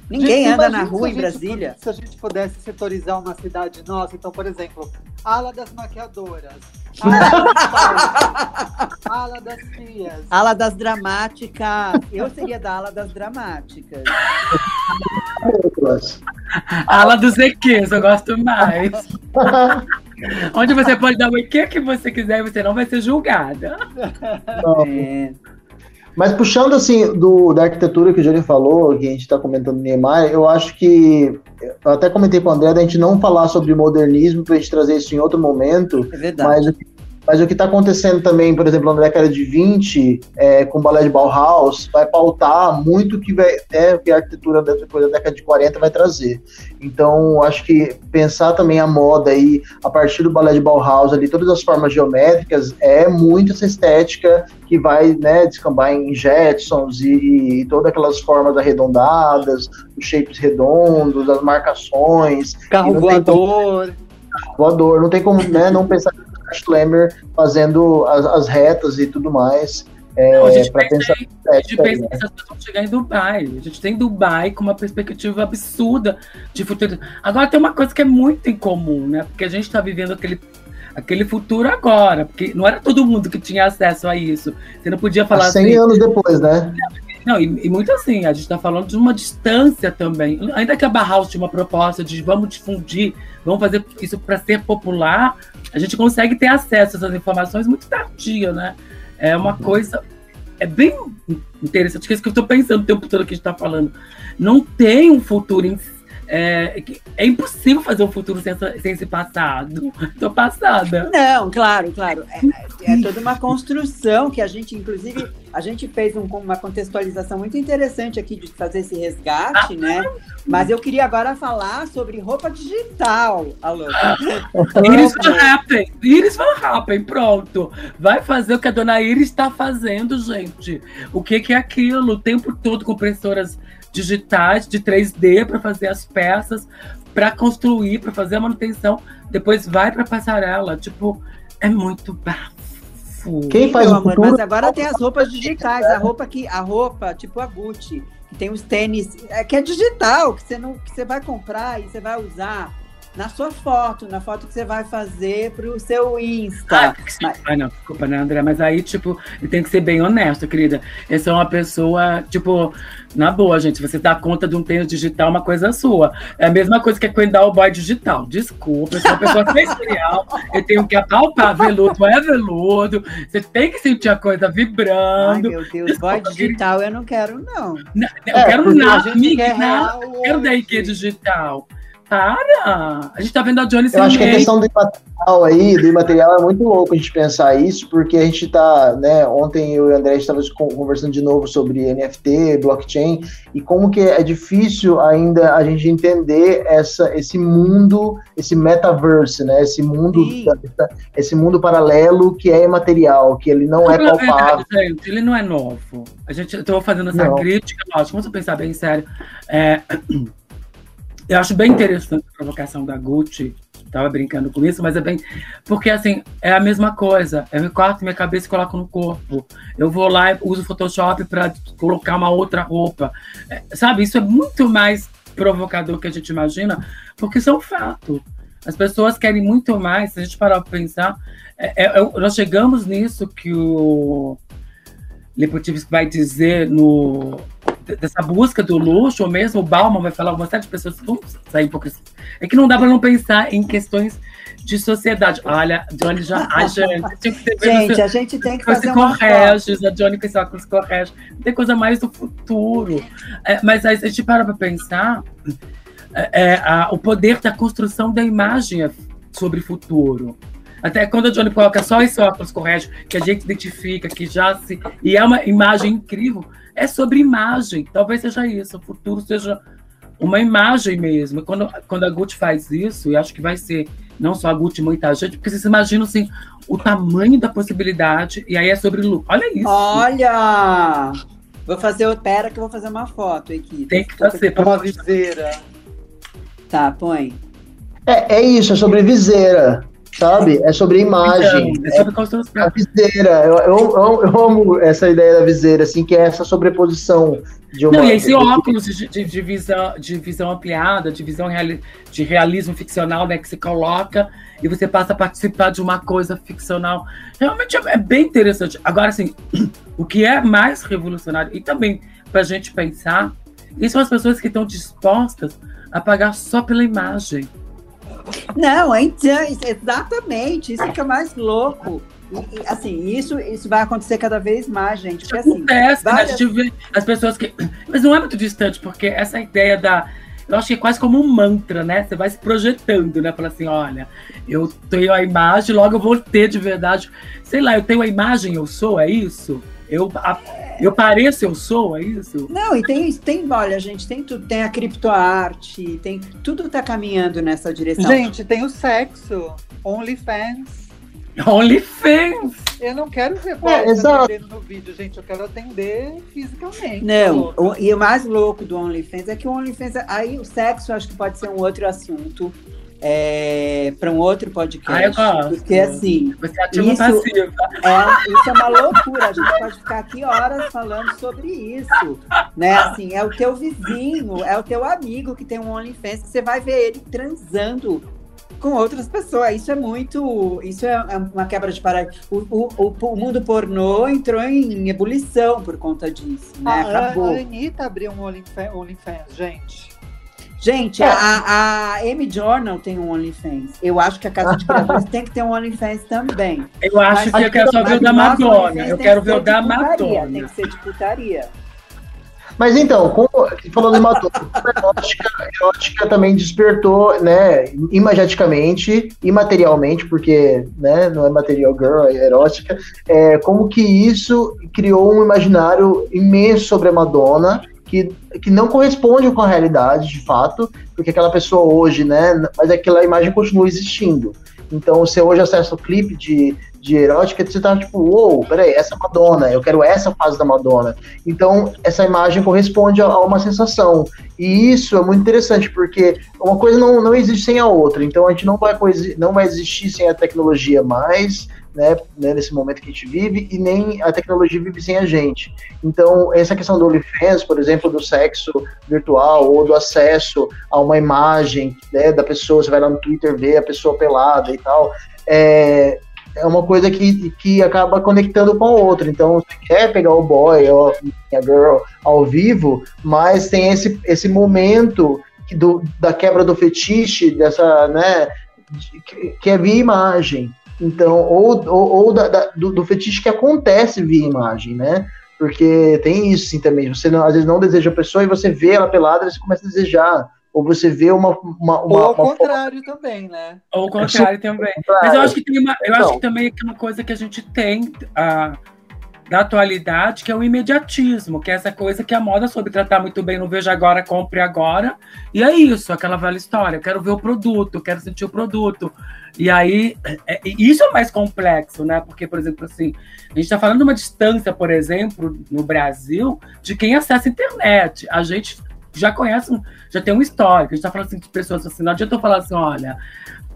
Ninguém Gente, anda na rua em Brasília. Se a gente pudesse setorizar uma cidade nossa, então, por exemplo, ala das maquiadoras, ala dos pais, ala das tias. Ala das dramáticas. Eu seria da ala das dramáticas. Ala dos EQs, eu gosto mais. Onde você pode dar o EQ que você quiser e você não vai ser julgada. É, Mas puxando assim do, da arquitetura que o Júlio falou, que a gente está comentando no Neymar, eu acho que eu até comentei para o André da gente não falar sobre modernismo para a gente trazer isso em outro momento, é verdade. mas, o que- mas o que está acontecendo também, por exemplo, na década de 20, é, com o balé de Bauhaus, vai pautar muito o que, vai, é, que a arquitetura da, da década de 40 vai trazer. Então, acho que pensar também a moda aí, a partir do balé de Bauhaus, ali, todas as formas geométricas, é muito essa estética que vai né, descambar em Jetsons e, e todas aquelas formas arredondadas, os shapes redondos, as marcações, Carro não tem voador. voador. Não tem como né, não pensar Schlemmer fazendo as, as retas e tudo mais. Não, a É, gente pensa pensar A gente pensa né? que essas pessoas vão chegar em Dubai. A gente tem Dubai com uma perspectiva absurda de futuro. Agora tem uma coisa que é muito incomum, né? Porque a gente está vivendo aquele, aquele futuro agora. Porque não era todo mundo que tinha acesso a isso. Você não podia falar Há 100 assim. anos depois, né? Não, e, e muito assim, a gente está falando de uma distância também. Ainda que a Barhaus tinha uma proposta de vamos difundir, vamos fazer isso para ser popular, a gente consegue ter acesso a essas informações muito tardia, né? É uma coisa. É bem interessante, que é isso que eu estou pensando o tempo todo que a gente está falando. Não tem um futuro. em- é, é impossível fazer um futuro sem, essa- sem esse passado. Tô passada. Não, claro, claro. É, é toda uma construção que a gente, inclusive, a gente fez um- uma contextualização muito interessante aqui de fazer esse resgate, né? Mas eu queria agora falar sobre roupa digital, alô. Iris Van Happen. Iris Van Happen, pronto. Vai fazer o que a dona Iris está fazendo, gente. O que, que é aquilo? O tempo todo com impressoras digitais de 3D para fazer as peças, para construir, para fazer a manutenção. Depois vai para passarela. Tipo, é muito bafo. Quem faz Meu o amor, futuro mas agora tem as roupas digitais, a roupa que a roupa, tipo a Gucci, que tem os tênis, é, que é digital, que você não que você vai comprar e você vai usar na sua foto, na foto que você vai fazer pro seu Insta. Mas- Ah, não, desculpa, né, André? Mas aí, tipo, tem que ser bem honesto, querida. Eu sou uma pessoa, tipo, na boa, gente, você dá conta de um tênis digital, é uma coisa sua. É a mesma coisa que a Queen o boy digital. Desculpa, eu sou uma pessoa sensorial, eu tenho que apalpar, veludo é veludo, você tem que sentir a coisa Ai, vibrando. meu Deus, boy digital eu não quero, não. Não, eu É, quero nada, amiga, nada. real Eu quero da. IQ digital. Para! A gente tá vendo a Johnny Eu acho que a questão do imaterial aí, do imaterial é muito louco a gente pensar isso, porque a gente tá, né, ontem eu e o André estávamos conversando de novo sobre NFT, blockchain, e como que é difícil ainda a gente entender essa, esse mundo, esse metaverse, né, esse mundo, esse mundo paralelo que é imaterial, que ele não é a palpável. verdade, gente, ele não é novo. A gente, eu tô fazendo essa Não. crítica, lógico, vamos pensar bem sério. É, Eu acho bem interessante a provocação da Gucci. Tava brincando com isso, mas é bem. Porque, assim, é a mesma coisa. Eu me corto minha cabeça e coloco no corpo. Eu vou lá e uso o Photoshop para colocar uma outra roupa. É, sabe? Isso é muito mais provocador que a gente imagina, porque isso é um fato. As pessoas querem muito mais. Se a gente parar para pensar, é, é, é, nós chegamos nisso que o Lepotivski vai dizer no dessa busca do luxo, ou mesmo o Bauman vai falar, uma série de pessoas vão sair um pouco. É que não dá para não pensar em questões de sociedade. Olha, Johnny já. Ai, gente, gente a gente tem que fazer uma correges, a Johnny com esse óculos correges. Tem coisa mais do futuro. É, mas aí, a gente para para pensar, é, é, a, o poder da construção da imagem sobre futuro. Até quando a Johnny coloca só esse óculos correto, que a gente identifica, que já se. E é uma imagem incrível, é sobre imagem. Talvez seja isso, o futuro seja uma imagem mesmo. Quando, quando a Gucci faz isso, e acho que vai ser não só a Gucci, muita gente, porque vocês imaginam assim, o tamanho da possibilidade, e aí é sobre lucro. Olha isso. Olha! Vou fazer, pera que eu vou fazer uma foto aqui. Tem que fazer, para uma viseira. Tá, põe. É, é isso, é sobre viseira sabe? É sobre imagem. Então, é sobre construção. A viseira. Eu, eu, eu, amo essa ideia da viseira, assim, que é essa sobreposição de uma. Não, e esse óculos de, de, de, visão, de visão ampliada, de visão reali, de realismo ficcional, né? Que você coloca e você passa a participar de uma coisa ficcional. Realmente é, é bem interessante. Agora, assim, o que é mais revolucionário, e também para a gente pensar, e são as pessoas que estão dispostas a pagar só pela imagem. Não, então, exatamente, isso que é mais louco. E, assim, isso, isso vai acontecer cada vez mais, gente. Porque, assim, acontece, né? várias... a gente vê as pessoas que. Mas não é muito distante, porque essa ideia da. Eu acho que é quase como um mantra, né? Você vai se projetando, né? Fala assim: olha, eu tenho a imagem, logo eu vou ter de verdade. Sei lá, eu tenho a imagem, eu sou, é isso? Eu, a, eu pareço, eu sou, é isso? Não, e tem, tem olha, gente, tem tudo, tem a criptoarte, tem tudo tá caminhando nessa direção. Gente, tem o sexo, OnlyFans. OnlyFans! Eu não quero ver é, no vídeo, gente. Eu quero atender fisicamente. Não, o, e o mais louco do OnlyFans é que o OnlyFans. Aí o sexo acho que pode ser um outro assunto é, para um outro podcast. Ah, porque assim. Isso, é, isso é uma loucura. A gente pode ficar aqui horas falando sobre isso. Né? Assim, é o teu vizinho, é o teu amigo que tem um OnlyFans, você vai ver ele transando com outras pessoas. Isso é muito. Isso é, é uma quebra de paradigma. O, o, o, mundo pornô entrou em ebulição por conta disso. Né? A, Acabou. A Anitta abriu um OnlyFans, gente. Gente, é. a, a M Journal tem um OnlyFans. Eu acho que a Casa de Criadores tem que ter um OnlyFans também. Eu acho mas, que eu quero só ver o da Madonna. Eu quero ver o da Madonna. Tem que ser de putaria. Mas então, como, falando de Madonna, a erótica, a erótica também despertou, né, imageticamente, imaterialmente, porque, né, não é material girl, é erótica, é, como que isso criou um imaginário imenso sobre a Madonna, que, que não corresponde com a realidade, de fato, porque aquela pessoa hoje, né, mas aquela imagem continua existindo. Então, você hoje acessa o clipe de, de erótica, você tá tipo, uou, wow, peraí, essa é Madonna, eu quero essa fase da Madonna. Então, essa imagem corresponde a, a, uma sensação. E isso é muito interessante, porque uma coisa não, não existe sem a outra. Então, a gente não vai, não vai existir sem a tecnologia mais, né, né, nesse momento que a gente vive, e nem a tecnologia vive sem a gente. Então, essa questão do OnlyFans, por exemplo, do sexo virtual, ou do acesso a uma imagem né, da pessoa, você vai lá no Twitter ver a pessoa pelada e tal, é, é uma coisa que, que acaba conectando com a outra. Então, você quer pegar o boy ou a girl ao vivo, mas tem esse, esse momento do, da quebra do fetiche, dessa, né, que é via imagem. Então, ou, ou, ou da, da, do, do, fetiche que acontece via imagem, né? Porque tem isso sim também. Você não, às vezes não deseja a pessoa e você vê ela pelada e você começa a desejar. Ou você vê uma. uma, uma ou ao contrário forma... também, né? Ou ao contrário também. Mas eu acho que tem uma, eu acho que também é uma coisa que a gente tem. Uh, da atualidade, que é o imediatismo, que é essa coisa que a moda soube tratar muito bem no Veja Agora, Compre Agora. E é isso, aquela velha história. Eu quero ver o produto, quero sentir o produto. E aí, é, isso é mais complexo, né? Porque, por exemplo, assim, a gente está falando de uma distância, por exemplo, no Brasil, de quem acessa a internet. A gente já conhecem, já tem um histórico. A gente tá falando assim de pessoas assim, não adianta eu falar assim, olha,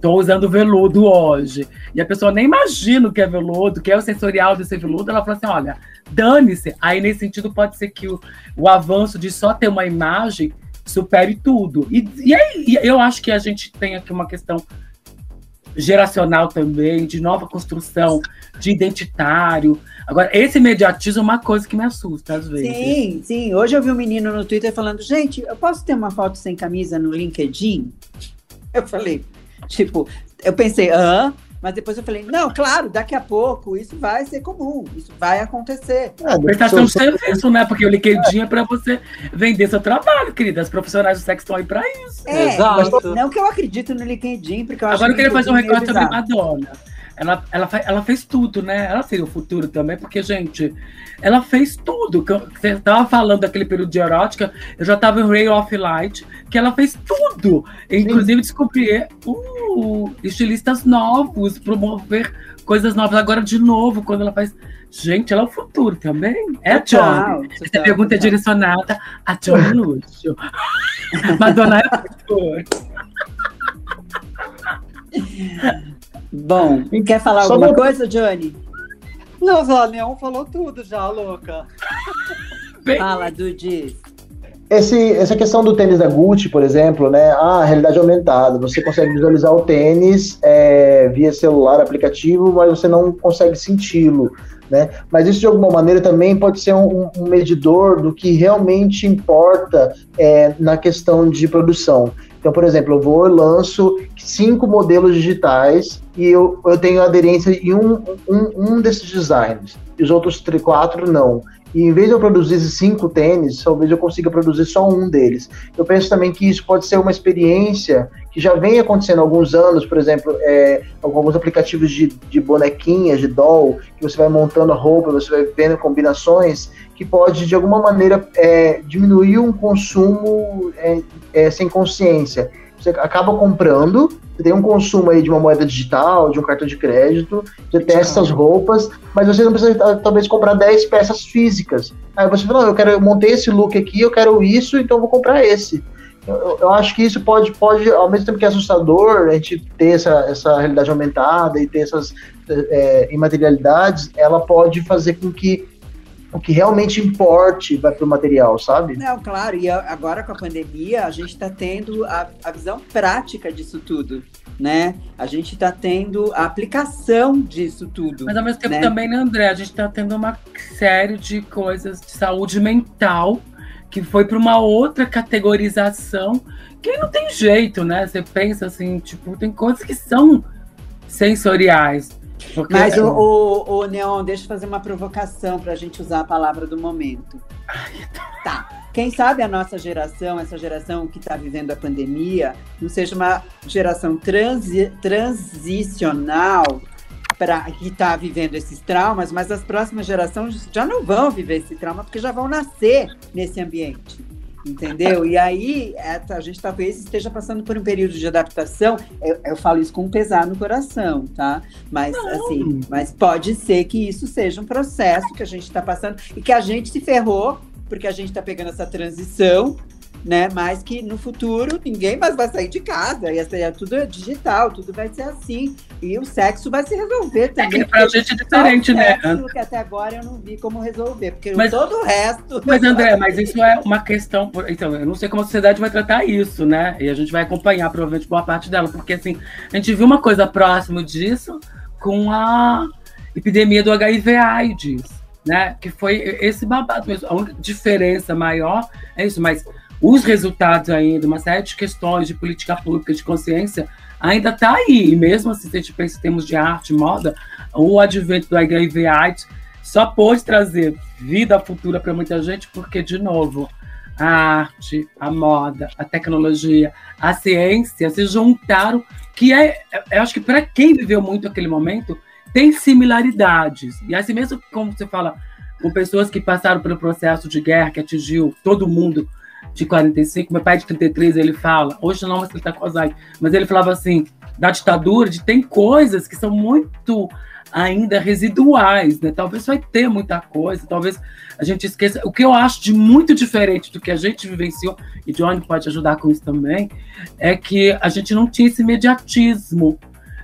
tô usando veludo hoje. E a pessoa nem imagina o que é veludo, o que é o sensorial desse veludo, ela fala assim, olha, dane-se. Aí, nesse sentido, pode ser que o, o avanço de só ter uma imagem supere tudo. E, e aí, eu acho que a gente tem aqui uma questão geracional também, de nova construção, de identitário. Agora, esse imediatismo é uma coisa que me assusta às vezes. Sim, sim. Hoje eu vi um menino no Twitter falando: gente, eu posso ter uma foto sem camisa no LinkedIn? Eu falei, tipo, eu pensei, hã? Mas depois eu falei, não, claro, daqui a pouco isso vai ser comum, isso vai acontecer. É, Prestação de serviço, né? Porque o LinkedIn é para você vender seu trabalho, querida. As profissionais do sexo estão aí para isso. É, Exato. não que eu acredito no LinkedIn, porque eu acho Agora eu queria fazer um recorte sobre Madonna. Ela, ela, ela fez tudo, né? Ela seria o futuro também, porque, gente, ela fez tudo. Você estava falando daquele período de erótica, eu já estava em Ray of Light, que ela fez tudo. Inclusive, descobrir uh, estilistas novos, promover coisas novas. Agora, de novo, quando ela faz. Gente, ela é o futuro também. É a John. Essa pergunta é direcionada a John Lúcio. Madonna é o futuro. Bom, quer falar Só alguma não... coisa, Johnny? Não, Zé Leão falou tudo já, louca. Fala, Dudi. Esse, essa questão do tênis da Gucci, por exemplo, né? Ah, realidade aumentada. Você consegue visualizar o tênis é, via celular, aplicativo, mas você não consegue senti-lo. Né? Mas isso de alguma maneira também pode ser um, um medidor do que realmente importa é, na questão de produção. Então, por exemplo, eu vou e lanço cinco modelos digitais e eu, eu tenho aderência em um, um, um desses designs, e os outros quatro não. E em vez de eu produzir cinco tênis, talvez eu consiga produzir só um deles. Eu penso também que isso pode ser uma experiência que já vem acontecendo há alguns anos, por exemplo, é, alguns aplicativos de, de bonequinhas, de doll, que você vai montando a roupa, você vai vendo combinações, que pode, de alguma maneira, é, diminuir um consumo é, é sem consciência. Você acaba comprando, você tem um consumo aí de uma moeda digital, de um cartão de crédito, você tem essas roupas, mas você não precisa talvez comprar 10 peças físicas. Aí você fala, não, eu quero, eu montei esse look aqui, eu quero isso, então eu vou comprar esse. Eu, eu, acho que isso pode, pode, ao mesmo tempo que é assustador, a gente ter essa, essa realidade aumentada e ter essas é, imaterialidades, ela pode fazer com que o que realmente importe vai para o material, sabe? Não, claro, e agora com a pandemia, a gente está tendo a, a visão prática disso tudo, né? A gente está tendo a aplicação disso tudo. Mas ao mesmo tempo né? também, né, André? A gente está tendo uma série de coisas de saúde mental que foi para uma outra categorização que não tem jeito, né? Você pensa assim, tipo, tem coisas que são sensoriais. Porque... Mas o, o, o, Neon, deixa eu fazer uma provocação para a gente usar a palavra do momento. Tá. Quem sabe a nossa geração, essa geração que está vivendo a pandemia, não seja uma geração transi transicional para que está vivendo esses traumas, mas as próximas gerações já não vão viver esse trauma porque já vão nascer nesse ambiente entendeu? E aí a gente talvez esteja passando por um período de adaptação. Eu, eu falo isso com um pesar no coração, tá? Mas Não. assim, mas pode ser que isso seja um processo que a gente está passando e que a gente se ferrou porque a gente está pegando essa transição né? Mas que no futuro ninguém mais vai sair de casa, e é tudo digital, tudo vai ser assim. E o sexo vai se resolver também. É que pra gente é diferente, né? que até agora eu não vi como resolver, porque mas, todo o resto. Mas, André, mas isso é uma questão. Então, eu não sei como a sociedade vai tratar isso, né? E a gente vai acompanhar, provavelmente, boa parte dela, porque assim, a gente viu uma coisa próxima disso com a epidemia do HIV-AIDS. Né? Que foi esse babado mesmo. A única diferença maior é isso, mas os resultados ainda, uma série de questões de política pública, de consciência, ainda está aí. E mesmo assim, se a gente pensa em termos de arte, moda, o advento do HIV AIDS só pode trazer vida futura para muita gente, porque, de novo, a arte, a moda, a tecnologia, a ciência se juntaram, que é, eu acho que para quem viveu muito aquele momento, tem similaridades. E assim mesmo como você fala, com pessoas que passaram pelo processo de guerra que atingiu todo mundo, de 45, meu pai de 33, ele fala, hoje não, mas ele tá Alzheimer, mas ele falava assim, da ditadura, de tem coisas que são muito ainda residuais, né? Talvez vai ter muita coisa, talvez a gente esqueça. O que eu acho de muito diferente do que a gente vivenciou, e Johnny pode ajudar com isso também, é que a gente não tinha esse imediatismo.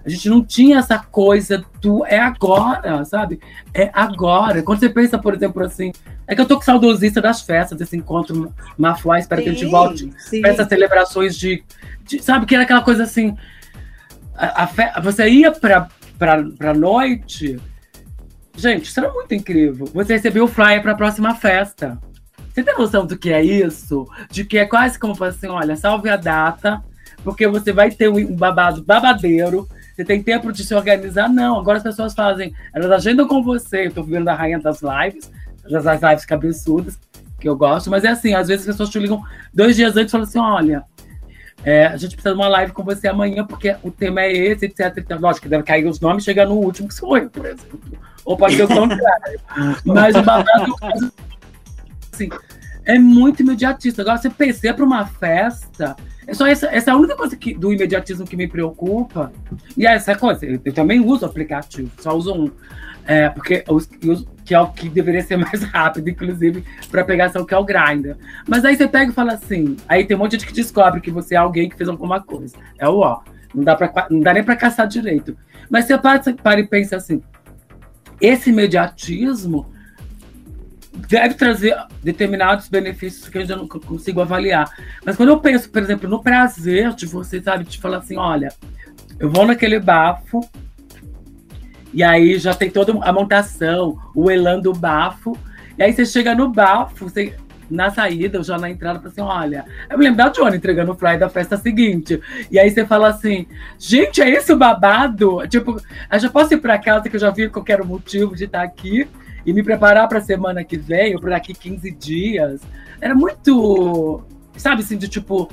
A gente não tinha essa coisa do é agora, sabe? É agora. Quando você pensa, por exemplo, assim, é que eu tô com saudosista das festas, desse encontro mafuá, espero sim, que a gente volte para essas celebrações de, de, Sabe, que era aquela coisa assim. A, a fe... Você ia para pra, noite. Gente, isso era muito incrível. Você recebeu o flyer para a próxima festa. Você tem noção do que é isso? De que é quase como assim: olha, salve a data, porque você vai ter um babado babadeiro. Você tem tempo de se organizar? Não. Agora as pessoas fazem, elas agendam com você. Eu tô vendo a rainha das lives, das lives cabeçudas, que eu gosto, mas é assim: às vezes as pessoas te ligam dois dias antes e falam assim: olha, é, a gente precisa de uma live com você amanhã, porque o tema é esse, etc. etc. Lógico que deve cair os nomes e chegar no último, que sou eu, por exemplo. Ou pode ser o contrário. Mas o babado, assim, é muito imediatista. Agora, você pensa para uma festa, é só essa, essa é a única coisa que, do imediatismo que me preocupa. E é essa coisa, eu, eu também uso aplicativo, só uso um. É, porque os, os, que é o que deveria ser mais rápido, inclusive, para pegação, que é o grinder. Mas aí você pega e fala assim, aí tem um monte de gente que descobre que você é alguém que fez alguma coisa. É o ó. Não dá, pra, não dá nem para caçar direito. Mas você para, para e pensa assim, esse imediatismo deve trazer determinados benefícios que eu ainda não consigo avaliar. Mas quando eu penso, por exemplo, no prazer de você, sabe, de falar assim, olha, eu vou naquele bafo, e aí já tem toda a montação, o elan do bafo. E aí você chega no bafo, você, na saída, já na entrada, fala assim: olha, eu me lembro da Johnny entregando o flyer da festa seguinte. E aí você fala assim: gente, é esse o babado? Tipo, eu já posso ir para casa que eu já vi qualquer motivo de estar aqui e me preparar para a semana que vem, ou para daqui 15 dias. Era muito, sabe assim, de tipo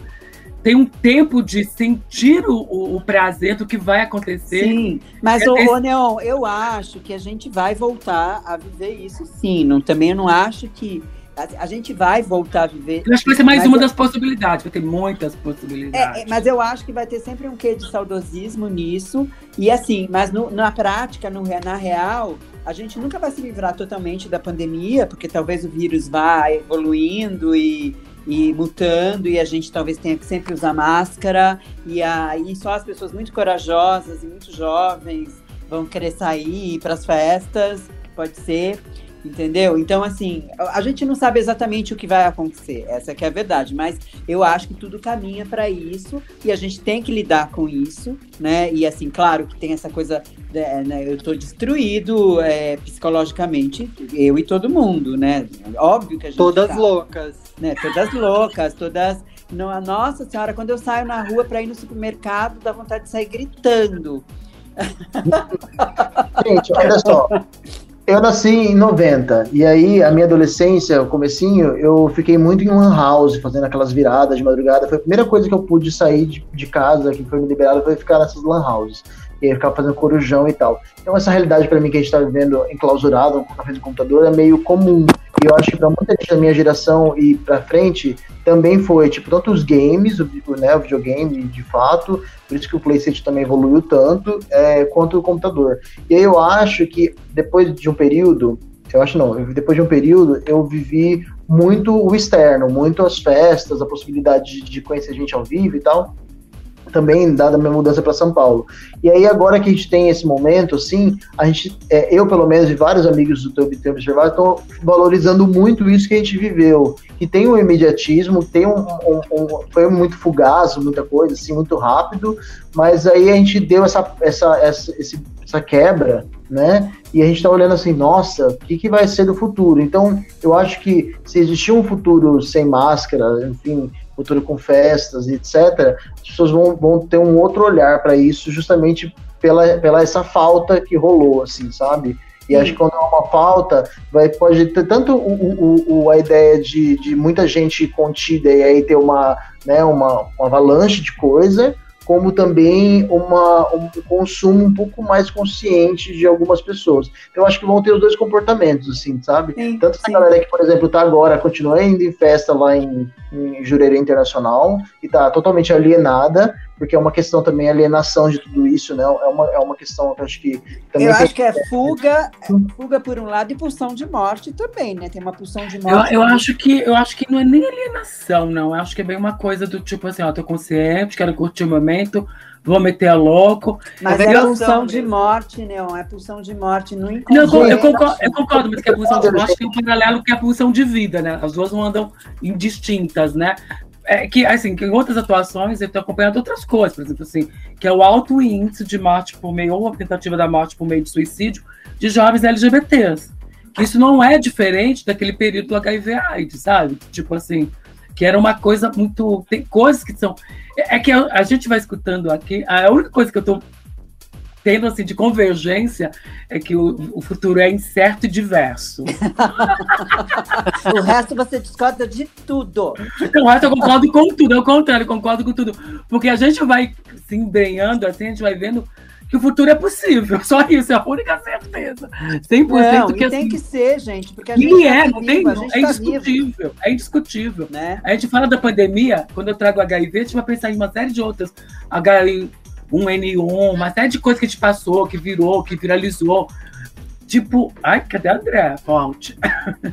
tem um tempo de sentir o, o, prazer do que vai acontecer. Sim, mas, é, ô, Neon, eu acho que a gente vai voltar a viver isso sim. Não, também eu não acho que. A, a gente vai voltar a viver. Eu acho que vai ser mais uma eu, das possibilidades, vai ter muitas possibilidades. É, é, mas eu acho que vai ter sempre um quê de saudosismo nisso. E assim, mas no, na prática, no, na real, a gente nunca vai se livrar totalmente da pandemia, porque talvez o vírus vá evoluindo e e mutando, e a gente talvez tenha que sempre usar máscara, e aí só as pessoas muito corajosas e muito jovens vão querer sair para as festas, pode ser. Entendeu? Então, assim, a gente não sabe exatamente o que vai acontecer, essa é a verdade, mas eu acho que tudo caminha para isso e a gente tem que lidar com isso, né? E assim, claro que tem essa coisa, né, né eu tô destruído é, psicologicamente, eu e todo mundo, né? Óbvio que a gente. Todas tá, loucas. Né? Todas loucas, todas. Não, nossa senhora, quando eu saio na rua para ir no supermercado, dá vontade de sair gritando. Gente, olha só. Eu nasci em 90, e aí a minha adolescência, o comecinho, eu fiquei muito em lan house, fazendo aquelas viradas de madrugada. Foi a primeira coisa que eu pude sair de, de casa, que foi me liberado, foi ficar nessas lan houses. E ficar fazendo corujão e tal. Então essa realidade para mim que a gente tá vivendo enclausurado na frente do computador é meio comum. E eu acho que para muita gente da minha geração e para frente também foi, tipo, tanto os games, o, né, o videogame de fato, por isso que o PlayStation também evoluiu tanto, é, quanto o computador. E aí eu acho que depois de um período, eu acho não, depois de um período eu vivi muito o externo, muito as festas, a possibilidade de, de conhecer gente ao vivo e tal também dada a minha mudança para São Paulo. E aí agora que a gente tem esse momento, assim, a gente, é, eu pelo menos e vários amigos do Teu Tempo Observado estão valorizando muito isso que a gente viveu, que tem um imediatismo, tem um, um, um, foi muito fugaz, muita coisa, assim, muito rápido, mas aí a gente deu essa, essa, essa, essa quebra, né? E a gente está olhando assim, nossa, o que, que vai ser do futuro? Então, eu acho que se existir um futuro sem máscara, enfim, futuro com festas e etc., as pessoas vão, vão ter um outro olhar para isso, justamente pela, pela essa falta que rolou, assim, sabe? E acho que quando é uma falta, vai, pode ter tanto o, o, o, a ideia de, de muita gente contida e aí ter uma, né, uma, uma avalanche de coisa, como também uma, um consumo um pouco mais consciente de algumas pessoas. Então, eu acho que vão ter os dois comportamentos, assim, sabe? Sim, Tanto a sim. galera que, por exemplo, tá agora, continua indo em festa lá em, em Jurerê Internacional e tá totalmente alienada, porque é uma questão também alienação de tudo isso, né? É uma, é uma questão que eu acho que também Eu acho que é fuga, fuga por um lado e pulsão de morte também, né? Tem uma pulsão de Eu, morte. eu acho que eu acho que não é nem alienação, não. Eu acho que é bem uma coisa do tipo assim, ó, tô consciente, quero curtir o momento, vou meter a louco. Mas É é pulsão de morte, Neon. É pulsão de morte no Não, eu, inconsciente. con- eu concordo, eu concordo, mas que a pulsão de morte tem um paralelo que é a pulsão de vida, né? As duas não andam indistintas, né? É que, assim, que em outras atuações eu tenho acompanhado outras coisas, por exemplo, assim, que é o alto índice de morte por meio, ou a tentativa da morte por meio de suicídio de jovens LGBTs. Que isso não é diferente daquele período do HIV AIDS, sabe? Tipo assim, que era uma coisa muito. Tem coisas que são. É que a, a gente vai escutando aqui, a única coisa que eu tô tendo assim de convergência é que o, o futuro é incerto e diverso. O resto você discorda de tudo. Então, o resto eu concordo com tudo, é o contrário, eu concordo com tudo. Porque a gente vai se embrenhando, assim, a gente vai vendo que o futuro é possível. Só isso, é a única certeza. 100% Não, que e tem assim. que ser, gente, porque a gente tá é, vivo, não é tá indiscutível, é indiscutível. né? A gente fala da pandemia, quando eu trago HIV, a gente vai pensar em uma série de outras. H1N1, uma série de coisas que a gente passou, que virou, que viralizou. Tipo, ai, cadê a André? Volte.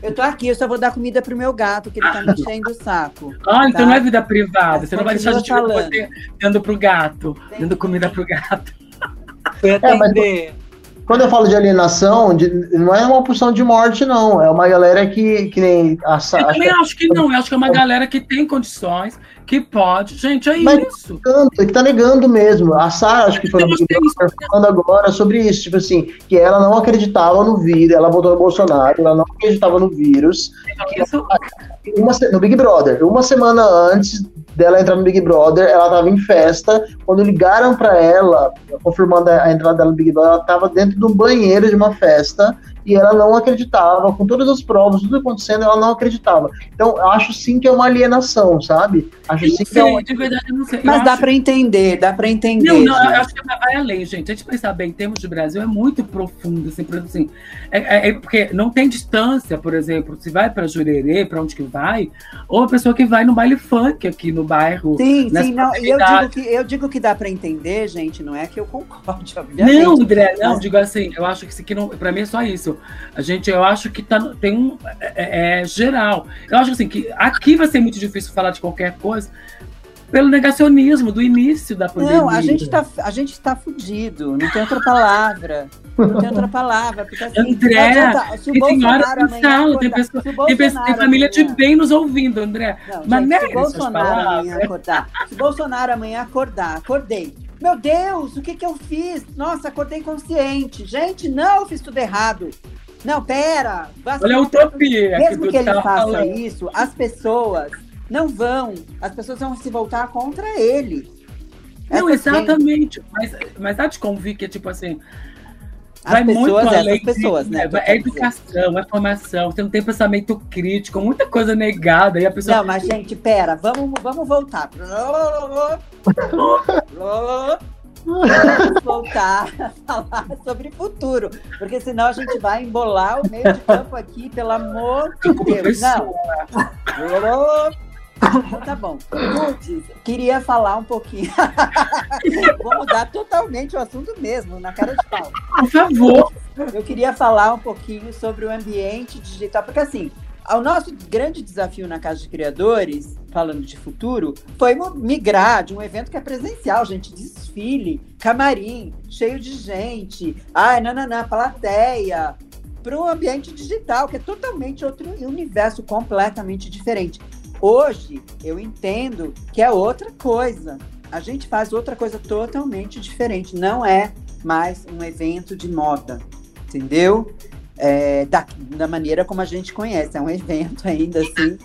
Eu tô aqui, eu só vou dar comida pro meu gato, que ele tá me enchendo o saco. Ah, então Tá. não é vida privada. Mas Você não vai deixar a gente você dando pro gato, dando comida pro gato. Foi É, mas- atender. Quando eu falo de alienação, de- não é uma pulsão de morte, não. É uma galera que, que nem. A, Eu acho também que acho que não. Eu acho que é uma galera que tem condições, que pode. Gente, é Mas- isso. negando, que tá negando mesmo. A Sara, acho que foi acho é isso. falando agora sobre isso. Tipo assim, que ela não acreditava no vírus, ela votou no Bolsonaro, ela não acreditava no vírus. Isso Uma se- no Big Brother. Uma semana antes dela entrar no Big Brother, ela tava em festa. Quando ligaram pra ela, confirmando a entrada dela no Big Brother, ela tava dentro de um banheiro de uma festa e ela não acreditava, com todas as provas, tudo acontecendo, ela não acreditava. Então, eu acho sim que é uma alienação, sabe? Acho eu sim que é uma... sei, de verdade, eu não sei. Eu Mas dá acho- pra entender, dá pra entender. Não, não, eu acho que vai além, gente. A gente pensar bem, em termos de Brasil, é muito profundo, assim, por exemplo, assim, é, é- é porque não tem distância, por exemplo, se vai para Jurerê, para onde que vai, ou a pessoa que vai no baile funk aqui no bairro. Sim, sim, não. E eu digo, que, eu digo que dá pra entender, gente, não é que eu concorde, obviamente. Não, André, não, Mas- digo assim, eu acho que isso aqui não, pra mí é só isso. A gente, eu acho que tá, tem um, é, é geral. Eu acho assim, que aqui vai ser muito difícil falar de qualquer coisa pelo negacionismo do início da pandemia. Não, a gente tá, a gente tá fudido, não tem outra palavra. Não tem outra palavra. Porque, assim, André, não se o Bolsonaro tem pessoa- Tem, pessoa- tem família de amanhã- bem nos ouvindo, André. Não, gente, Maneira se o Bolsonaro amanhã acordar, se o Bolsonaro amanhã acordar, acordei. Meu Deus, o que que eu fiz? Nossa, acordei consciente. Gente, não, eu fiz tudo errado. Não, pera. Olha a utopia Mesmo que que ele tá faça falando. isso, as pessoas não vão, as pessoas vão se voltar contra ele. Não, Essa gente- exatamente. Mas, mas há de convir que, tipo assim, As vai pessoas, muito além pessoas, de, né? É, educação, é formação, você não tem pensamento crítico, muita coisa negada. E a pessoa. Não, mas, gente, pera, vamos, vamos voltar. Vamos voltar a falar sobre futuro, porque senão a gente vai embolar o meio de campo aqui, pelo amor de Deus. Não. Então tá bom. Queria falar um pouquinho. Vou mudar totalmente o assunto mesmo, na cara de pau. Por favor. Eu queria falar um pouquinho sobre o ambiente digital, porque assim, o nosso grande desafio na Casa de Criadores, falando de futuro, foi migrar de um evento que é presencial, gente, desfile, camarim, cheio de gente, ai, nananã, plateia, para um ambiente digital, que é totalmente outro universo completamente diferente. Hoje, eu entendo que é outra coisa. A gente faz outra coisa totalmente diferente. Não é mais um evento de moda, entendeu? É, da, da maneira como a gente conhece. É um evento ainda assim.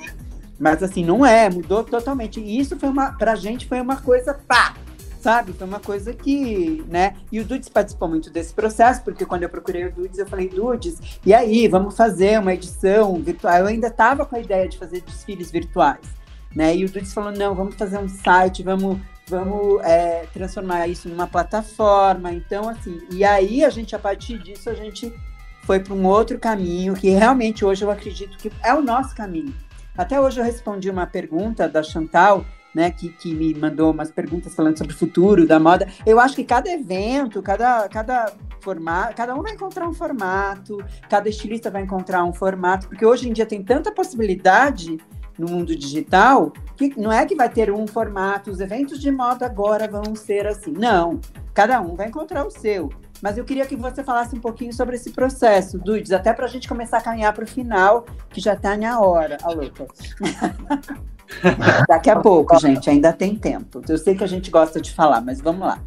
Mas assim, não é, mudou totalmente. E isso foi uma, pra gente foi uma coisa pá! Sabe? Foi uma coisa que, né? E o Dudes participou muito desse processo, porque quando eu procurei o Dudes, eu falei, Dudes, e aí, vamos fazer uma edição virtual? Eu ainda estava com a ideia de fazer desfiles virtuais, né? E o Dudes falou, não, vamos fazer um site, vamos vamos é, transformar isso numa plataforma. Então, assim, e aí a gente, a partir disso, a gente foi para um outro caminho que realmente hoje eu acredito que é o nosso caminho. Até hoje eu respondi uma pergunta da Chantal, né, que, que me mandou umas perguntas falando sobre o futuro da moda. Eu acho que cada evento, cada, cada formato, cada um vai encontrar um formato, cada estilista vai encontrar um formato, porque hoje em dia tem tanta possibilidade no mundo digital que não é que vai ter um formato, os eventos de moda agora vão ser assim. Não, cada um vai encontrar o seu. Mas eu queria que você falasse um pouquinho sobre esse processo, Dudes, até para a gente começar a caminhar para o final, que já está na hora. A louca. Daqui a pouco, gente, ainda tem tempo. Eu sei que a gente gosta de falar, mas vamos lá.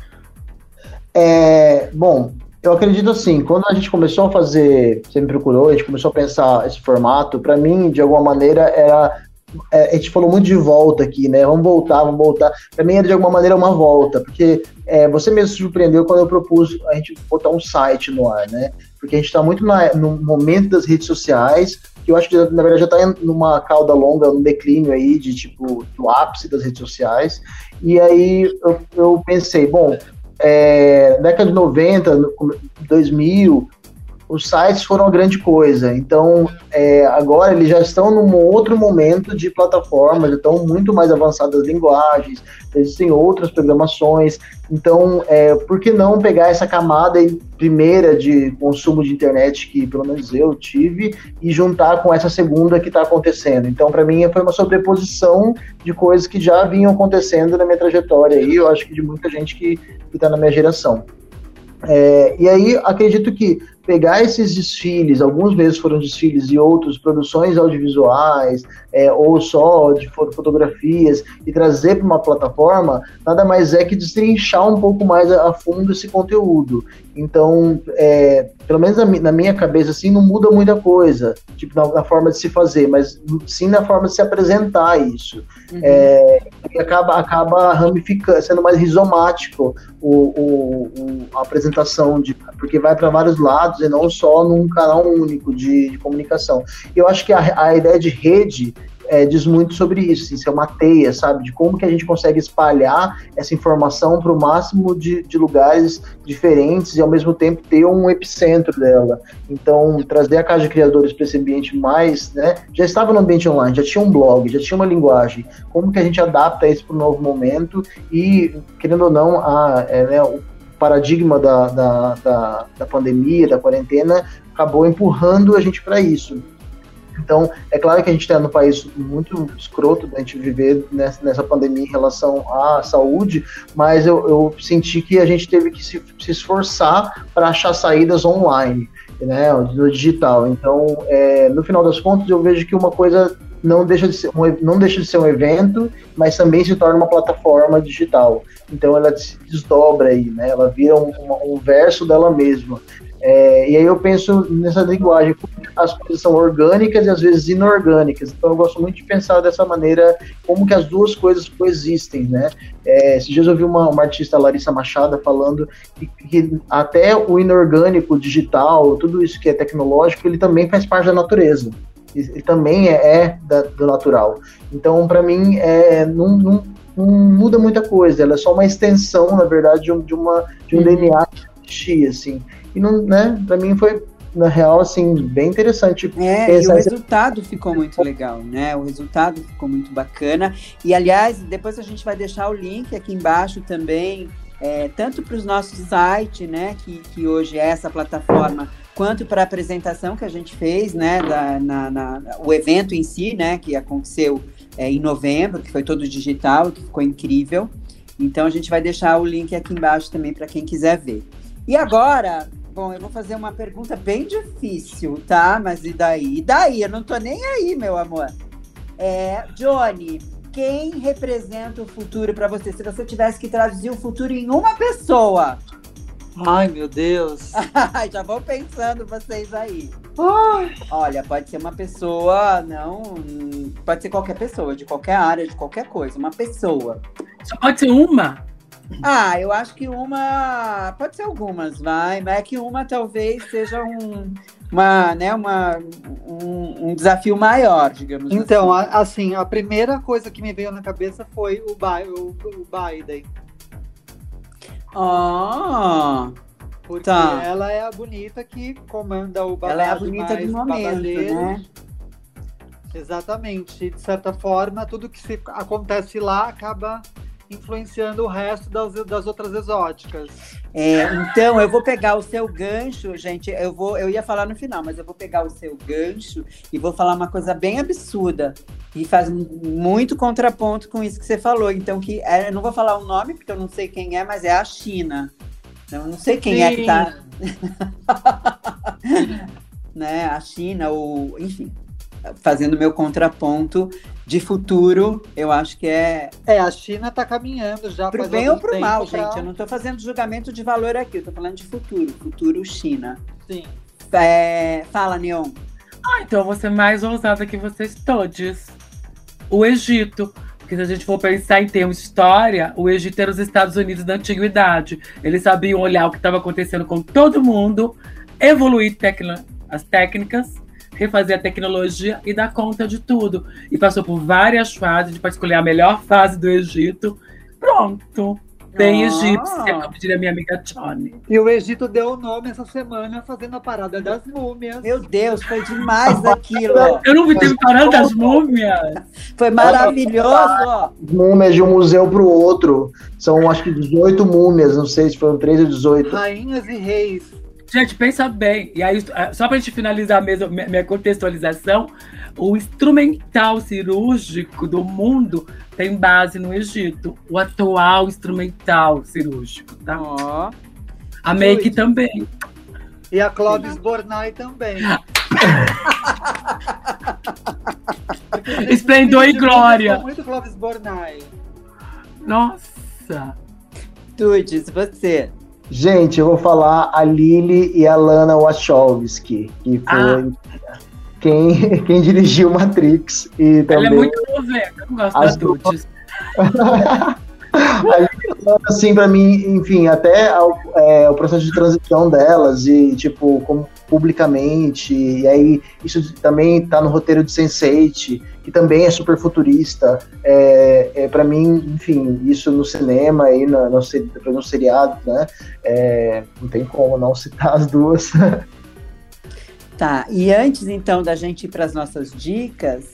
É, bom, eu acredito assim, quando a gente começou a fazer, você me procurou, a gente começou a pensar esse formato, para mim, de alguma maneira, era é, a gente falou muito de volta aqui, né? Vamos voltar, vamos voltar. Para mim era de alguma maneira uma volta, porque é, você mesmo surpreendeu quando eu propus a gente botar um site no ar, né? Porque a gente está muito na, no momento das redes sociais, que eu acho que na verdade já está numa cauda longa, um declínio aí de tipo do ápice das redes sociais. E aí eu, eu pensei, bom, é, década de 90, 2000, os sites foram uma grande coisa. Então, é, agora eles já estão num outro momento de plataformas, estão muito mais avançadas as linguagens, existem outras programações. Então, é, por que não pegar essa camada primeira de consumo de internet que pelo menos eu tive e juntar com essa segunda que está acontecendo? Então, para mim, foi uma sobreposição de coisas que já vinham acontecendo na minha trajetória e eu acho que de muita gente que está na minha geração. É, e aí, acredito que pegar esses desfiles, alguns vezes foram desfiles e outros produções audiovisuais, é, ou só de fotografias, e trazer para uma plataforma, nada mais é que destrinchar um pouco mais a, fundo esse conteúdo. Então, é, pelo menos na, na, minha cabeça, assim, não muda muita coisa, tipo, na, na, forma de se fazer, mas sim na forma de se apresentar isso. Uhum. É, acaba, acaba ramificando, sendo mais rizomático o, o, o a apresentação, de, porque vai para vários lados e não só num canal único de, de comunicação. Eu acho que a, a ideia de rede é, diz muito sobre isso, isso é uma teia, sabe? De como que a gente consegue espalhar essa informação para o máximo de, de, lugares diferentes e ao mesmo tempo ter um epicentro dela. Então, trazer a Casa de Criadores para esse ambiente mais, né? Já estava no ambiente online, já tinha um blog, já tinha uma linguagem. Como que a gente adapta isso para o novo momento e, querendo ou não, a, é, né, o paradigma da, da, da, da pandemia, da quarentena, acabou empurrando a gente para isso. Então, é claro que a gente está no país muito escroto da gente viver nessa, nessa, pandemia em relação à saúde, mas eu, eu senti que a gente teve que se, se esforçar para achar saídas online, né, no digital. Então, é, no final das contas, eu vejo que uma coisa não deixa, de ser um, não deixa de ser um evento, mas também se torna uma plataforma digital. Então ela se desdobra aí, né? Ela vira um, um verso dela mesma. É, e aí eu penso nessa linguagem, as coisas são orgânicas e às vezes inorgânicas. Então eu gosto muito de pensar dessa maneira, como que as duas coisas coexistem, né? É, esses dias eu vi uma, uma artista, Larissa Machada, falando que, que, até o inorgânico, digital, tudo isso que é tecnológico, ele também faz parte da natureza. Ele também é, é da, do natural. Então, para mim, é, não, não, não, muda muita coisa. Ela é só uma extensão, na verdade, de, um, de uma, de um uhum. DNA que assim. E não, né, para mim foi na real, assim, bem interessante. É, e o resultado ficou muito legal, né? O resultado ficou muito bacana. E, aliás, depois a gente vai deixar o link aqui embaixo também, é, tanto para os nossos sites, né? Que, que hoje é essa plataforma, quanto para a apresentação que a gente fez, né? Da, na, na, o evento em si, né? Que aconteceu é, em novembro, que foi todo digital, que ficou incrível. Então, a gente vai deixar o link aqui embaixo também para quem quiser ver. E agora, bom, eu vou fazer uma pergunta bem difícil, tá? Mas e daí? E daí? Eu não tô nem aí, meu amor. É, Johnny, quem representa o futuro para você? Se você tivesse que traduzir o futuro em uma pessoa. Ai, meu Deus. Já vão pensando vocês aí. Ai. Olha, pode ser uma pessoa, não. Pode ser qualquer pessoa, de qualquer área, de qualquer coisa. Uma pessoa. Só pode ser uma? Ah, eu acho que uma. Pode ser algumas, vai. Mas é que uma talvez seja um, uma, né, uma, um, um desafio maior, digamos Então, assim. a- assim, a primeira coisa que me veio na cabeça foi o, Bi- o- o Biden. Oh, Porque Tá. ela é a bonita que comanda o babado ela é a bonita do momento, babadeiro. né? Exatamente. De certa forma, tudo que se acontece lá acaba influenciando o resto das, das outras exóticas. É, então, eu vou pegar o seu gancho, gente. Eu vou, eu ia falar no final, mas eu vou pegar o seu gancho e vou falar uma coisa bem absurda e faz muito contraponto com isso que você falou. Então, que é, eu não vou falar o nome porque eu não sei quem é, mas é a China. Eu não sei quem é que tá, né? A China ou, enfim, fazendo meu contraponto de futuro. Eu acho que é É, a China está caminhando já Pro faz bem ou algum pro mal, pra- gente. Eu não tô fazendo julgamento de valor aqui, eu tô falando de futuro. Futuro China. Sim. É, fala, Neon. Ah, então eu vou ser mais ousada que vocês todos. O Egito. Porque se a gente for pensar em termos de história, o Egito era os Estados Unidos da antiguidade. Eles sabiam olhar o que estava acontecendo com todo mundo, evoluir as técnicas, refazer a tecnologia e dar conta de tudo. E passou por várias fases para escolher a melhor fase do Egito. Pronto. Tem Ah. egípcia, como diria minha amiga Johnny. E o Egito deu o nome essa semana fazendo a parada das múmias. Meu Deus, foi demais aquilo. Eu não vi tempo parando das múmias. Foi maravilhoso. ó. Múmias de um museu para o outro. São acho que 18 múmias, não sei se foram 13 ou 18. Rainhas e reis. Gente, pensa bem. E aí, só pra gente finalizar mesmo minha contextualização, o instrumental cirúrgico do mundo tem base no Egito. O atual instrumental cirúrgico, tá? Ó. A make Doido. também. E a Clóvis Bornai também. Esplendor e glória. Muito Clóvis Bornai. Nossa. Tudes, você. Gente, eu vou falar a Lily e a Lana Wachowski, que foi Ah. Quem, quem dirigiu Matrix e Ela também é muito novela. Eu não gosto As da Dudes. assim para mim, enfim, até ao- é, o processo de transição delas e tipo como publicamente e aí isso também tá no roteiro de Sense8, que também é super futurista. É, é para mim, enfim, isso no cinema e no, no, no seriado, né? É, não tem como não citar as duas. Tá, e antes então da gente ir para as nossas dicas,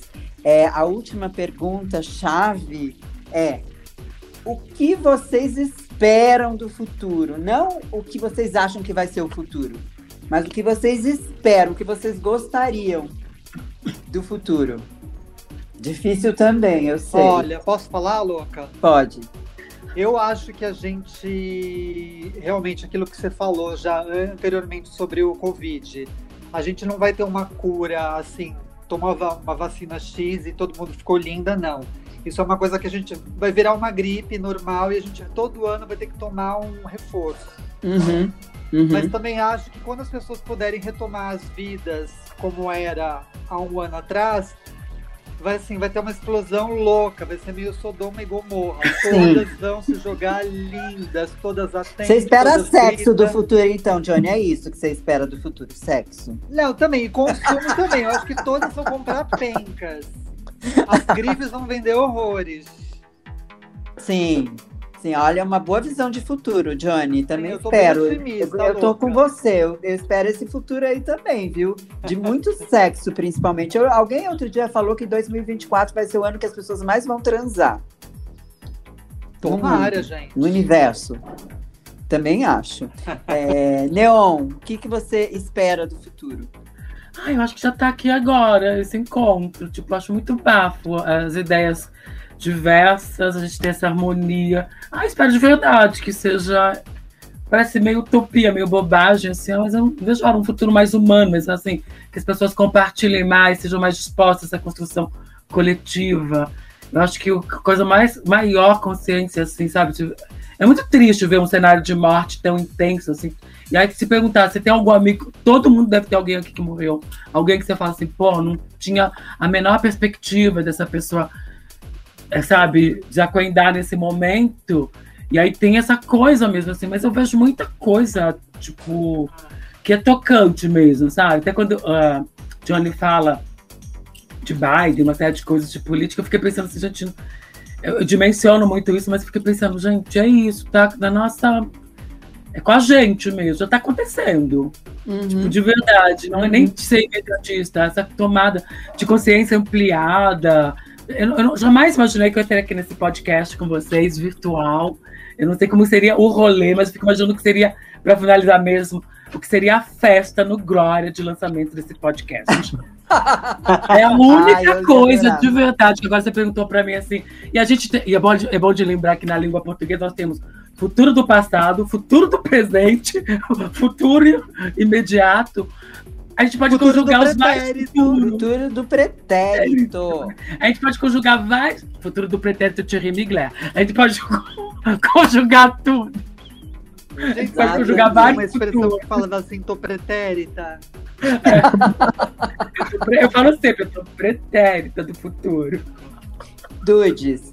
é, a última pergunta chave é: o que vocês esperam do futuro? Não o que vocês acham que vai ser o futuro, mas o que vocês esperam, o que vocês gostariam do futuro. Difícil também, eu sei. Olha, posso falar, louca? Pode. Eu acho que a gente realmente aquilo que você falou já anteriormente sobre o Covid, a gente não vai ter uma cura assim, tomar va- uma vacina X e todo mundo ficou linda, não. Isso é uma coisa que a gente vai virar uma gripe normal e a gente todo ano vai ter que tomar um reforço. Uhum, uhum. Mas também acho que quando as pessoas puderem retomar as vidas como era há um ano atrás, vai assim, vai ter uma explosão louca, vai ser meio Sodoma e Gomorra. Sim. Todas vão se jogar lindas, todas atentas. Você espera sexo do futuro, então, Johnny? É isso que você espera do futuro? Sexo? Não, também, e consumo também. Eu acho que todas vão comprar pencas. As grifes vão vender horrores. Sim. Sim, olha, é uma boa visão de futuro, Johnny. Também eu tô bem espero. otimista, eu, eu tô com você. Eu, eu espero esse futuro aí também, viu? De muito sexo, principalmente. Eu- alguém outro dia falou que 2024 vai ser o ano que as pessoas mais vão transar Tomara, mundo. gente. no universo. Também acho. É, Neon, o que, que você espera do futuro? Ai, eu acho que já tá aqui agora, esse encontro. Tipo, eu acho muito bafo as ideias diversas, a gente tem essa harmonia. Ah, espero de verdade que seja. Parece meio utopia, meio bobagem, assim, mas eu vejo ah, um futuro mais humano, mas assim, que as pessoas compartilhem mais, sejam mais dispostas a essa construção coletiva. Eu acho que a coisa mais maior consciência, assim, sabe? É muito triste ver um cenário de morte tão intenso, assim. E aí, se perguntar se tem algum amigo, todo mundo deve ter alguém aqui que morreu. Alguém que você fala assim, pô, não tinha a menor perspectiva dessa pessoa, é, sabe, desacoendar nesse momento. E aí tem essa coisa mesmo, assim, mas eu vejo muita coisa, tipo, que é tocante mesmo, sabe? Até quando ah, Johnny fala de Biden, uma série de coisas de política, eu fiquei pensando assim, gente, eu, dimensiono muito isso, mas fiquei pensando, gente, é isso, tá na nossa. É com a gente mesmo, já tá acontecendo. Uhum. Tipo, de verdade, não é nem de ser imediatista, essa tomada de consciência ampliada. Eu, eu jamais imaginei que eu estaria aqui nesse podcast com vocês, virtual. Eu não sei como seria o rolê, mas eu fico imaginando que seria, para finalizar mesmo, o que seria a festa no Glória de lançamento desse podcast. É a Ai, única ia coisa de verdade que agora você perguntou para mim assim. E a gente tem- e é bom, de, é bom de lembrar que na língua portuguesa nós temos futuro do passado, futuro do presente, futuro imediato. A gente pode Futuro conjugar os futuros. Futuro do pretérito. A gente pode conjugar vários. Futuro do pretérito Thierry Migler. A gente pode conjugar tudo. Gente, Vai sabe conjugar uma vários expressão futuros. que fala assim, tô pretérita. Eu falo sempre, eu tô pretérita do futuro. Dudes.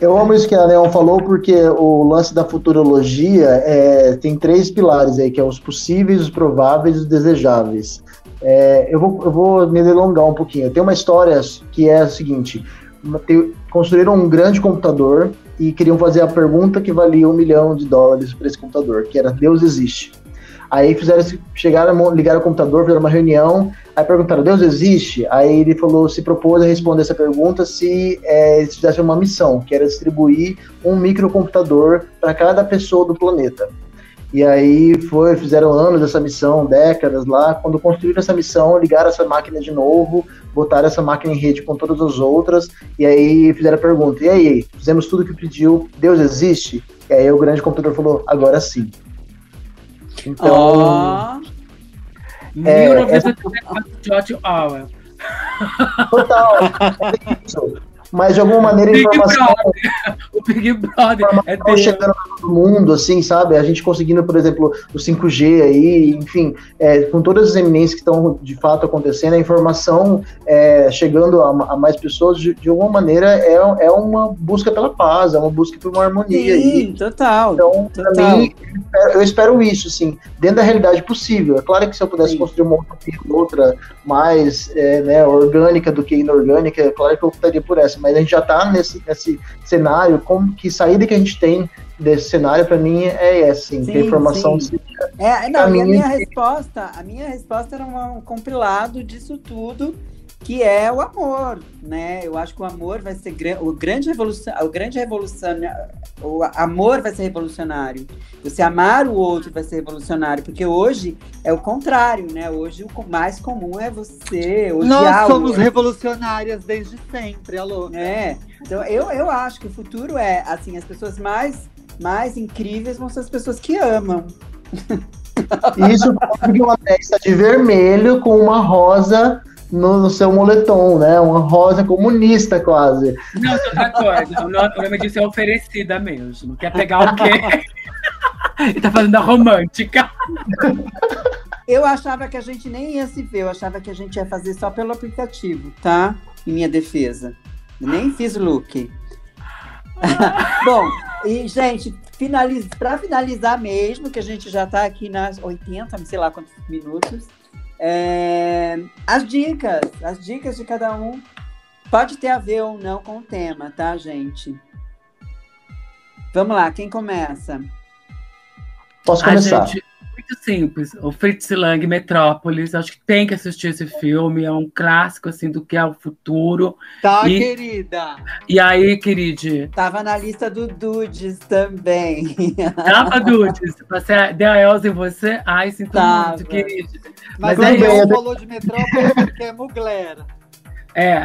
Eu amo isso que a Neon falou, porque o lance da futurologia é, tem três pilares aí, que é os possíveis, os prováveis e os desejáveis. É, eu, vou, eu vou me delongar um pouquinho. Tem uma história que é a seguinte: construíram um grande computador e queriam fazer a pergunta que valia um milhão de dólares para esse computador, que era Deus existe. Aí fizeram, chegaram, ligaram o computador, fizeram uma reunião, aí perguntaram, Deus existe? Aí ele falou, se propôs a responder essa pergunta se é, eles fizessem uma missão, que era distribuir um microcomputador para cada pessoa do planeta. E aí foi, fizeram anos dessa missão, décadas lá. Quando construíram essa missão, ligaram essa máquina de novo, botaram essa máquina em rede com todas as outras, e aí fizeram a pergunta: e aí, fizemos tudo o que pediu, Deus existe? E aí o grande computador falou: agora sim. Então, Ó, É, 1984, George Orwell. total. é isso. Mas de alguma maneira a Big informação Brother. O Big Brother é Deus. chegando para todo mundo, assim, sabe? A gente conseguindo, por exemplo, o 5G aí, enfim, é, com todas as eminências que estão de fato acontecendo, a informação é, chegando a, a mais pessoas, de, de alguma maneira, é, é uma busca pela paz, é uma busca por uma harmonia aí. sim, total. Então, pra Total. mim, eu espero- isso, assim, dentro da realidade possível. É claro que se eu pudesse Sim. construir uma utopia, outra mais é, né, orgânica do que inorgânica, é claro que eu optaria por essa. Mas a gente já está nesse, nesse cenário, como que saída que a gente tem desse cenário, para mim, é essa, assim, Sim, informação sim. É, não, a minha resposta, a minha resposta era um, um compilado disso tudo, que é o amor, né? Eu acho que o amor vai ser gran- o grande revolução, o grande revolucionário, o amor vai ser revolucionário. Você amar o outro vai ser revolucionário, porque hoje é o contrário, né? Hoje o mais comum é você Nós somos revolucionárias desde sempre, alô. É, então eu, eu acho que o futuro é, assim, as pessoas mais, mais incríveis vão ser as pessoas que amam. Isso porque uma testa de vermelho com uma rosa no, no seu moletom, né? Uma rosa comunista, quase. Não, isso é outra coisa. O nome disso é oferecida mesmo. Quer pegar o quê? e tá fazendo a romântica. Eu achava que a gente nem ia se ver, eu achava que a gente ia fazer só pelo aplicativo, tá? Em minha defesa. Nem fiz look. Bom, e, gente, finaliz... para finalizar mesmo, que a gente já tá aqui nas 80, não sei lá quantos minutos, é, as dicas, as dicas de cada um. Pode ter a ver ou não com o tema, tá, gente? Vamos lá, quem começa? Posso A começar? gente, muito simples. O Fritz Lang, Metrópolis. Acho que tem que assistir esse filme. É um clássico, assim, do que é o futuro. Tá, E- querida? E aí, queride, Tava na lista do Dudes também. Tava, Dudes? Você deu a Elza em você? Ai, sinto Tava. muito, queride. Mas, Mas aí é eu falou de Metrópolis porque é mulher. É.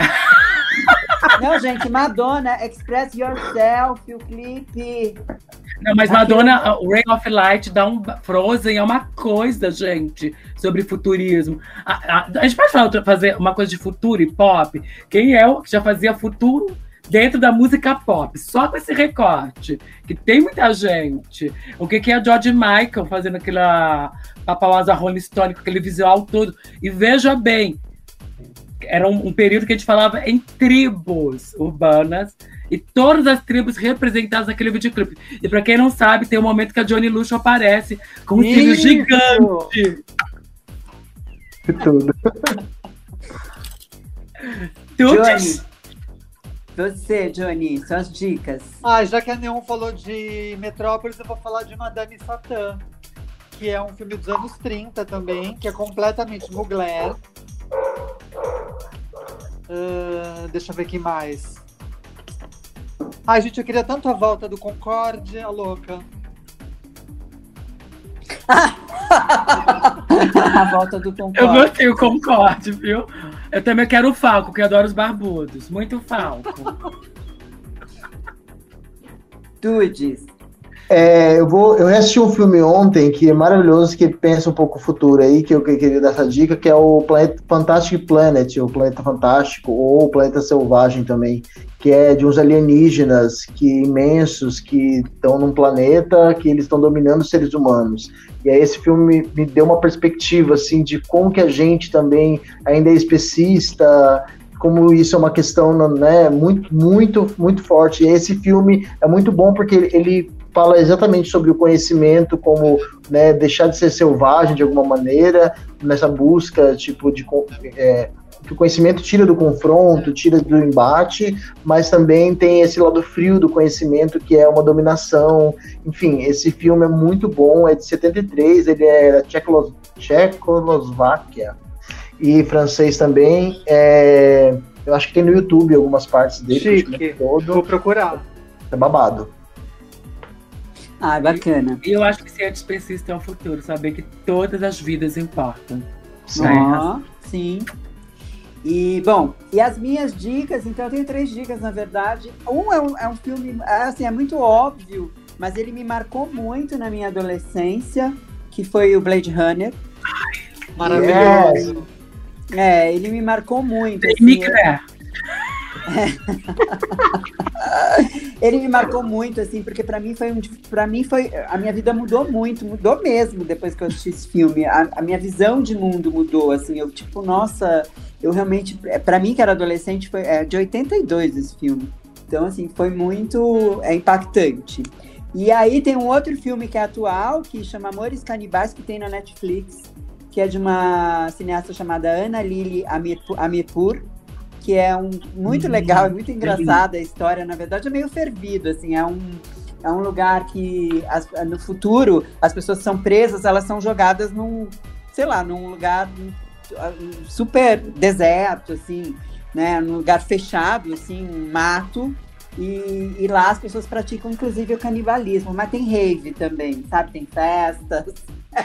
Não, gente, Madonna, Express Yourself, o clipe. Não, mas Madonna, o Ray of Light dá um. Frozen é uma coisa, gente, sobre futurismo. A, a- a gente pode falar, fazer uma coisa de futuro e pop? Quem é o que já fazia futuro dentro da música pop? Só com esse recorte, que tem muita gente. O que, que é George Michael fazendo aquela papauasa Rolling Stone com aquele visual todo? E veja bem. Era um, um período que a gente falava em tribos urbanas e todas as tribos representadas naquele videoclipe. E pra quem não sabe, tem um momento que a Johnny Luxo aparece com um cílio gigante. Tudo. Tudes? Você, Johnny, suas dicas. Ah, já que a Neon falou de Metrópolis, eu vou falar de Madame Satã, que é um filme dos anos 30 também, que é completamente Mugler. Ah, deixa eu ver aqui mais. Ai, gente, eu queria tanto a volta do Concorde, a louca. a volta do Eu Concorde. gostei, o Concorde, viu? Eu também quero o Falco, que eu adoro os barbudos. Muito Falco. Tudes. É, eu vou. Eu assisti um filme ontem que é maravilhoso, que pensa um pouco o futuro aí, que eu que- queria dar essa dica, que é o Planeta Fantastic Planet, o Planeta Fantástico, ou o Planeta Selvagem também, que é de uns alienígenas que imensos que estão num planeta que eles estão dominando os seres humanos. E aí esse filme me, me deu uma perspectiva assim de como que a gente também ainda é especista, como isso é uma questão né, muito, muito, muito forte. E esse filme é muito bom porque ele, ele fala exatamente sobre o conhecimento, como né, deixar de ser selvagem de alguma maneira, nessa busca tipo de é, que o conhecimento tira do confronto, tira do embate, mas também tem esse lado frio do conhecimento que é uma dominação. Enfim, esse filme é muito bom, é de 73, ele é da Tchecoslo- Tchecoslováquia e francês também. É, eu acho que tem no YouTube algumas partes dele, que Chique. é todo. Vou procurar. É babado. Ah, bacana. E eu acho que ser antiespecista é o futuro, saber que todas as vidas importam. Sim. Sim. E, bom, e as minhas dicas, então eu tenho três dicas, na verdade. Um é um, é um filme, é, assim, é muito óbvio, mas ele me marcou muito na minha adolescência, que foi o Blade Runner. Maravilhoso. É, ele me marcou muito. assim, Micré. ele me marcou muito, assim, porque pra mim foi um. para mim foi. A minha vida mudou muito, mudou mesmo depois que eu assisti esse filme. A, a minha visão de mundo mudou, assim, eu, tipo, nossa, eu realmente. Pra mim, que era adolescente, foi é, de 82 esse filme. Então, assim, foi muito é, impactante. E aí tem um outro filme que é atual, que chama Amores Canibais, que tem na Netflix, que é de uma cineasta chamada Ana Lili Amirpur que é um muito Hum, legal, é muito engraçada a história. Na verdade, é meio fervido, assim, é um é um lugar que as- no futuro as pessoas são presas, elas são jogadas num, sei lá, num lugar um, super deserto, assim, né, num lugar fechado, assim, um mato. E, e lá as pessoas praticam, inclusive, o canibalismo, mas tem rave também, sabe? Tem festas.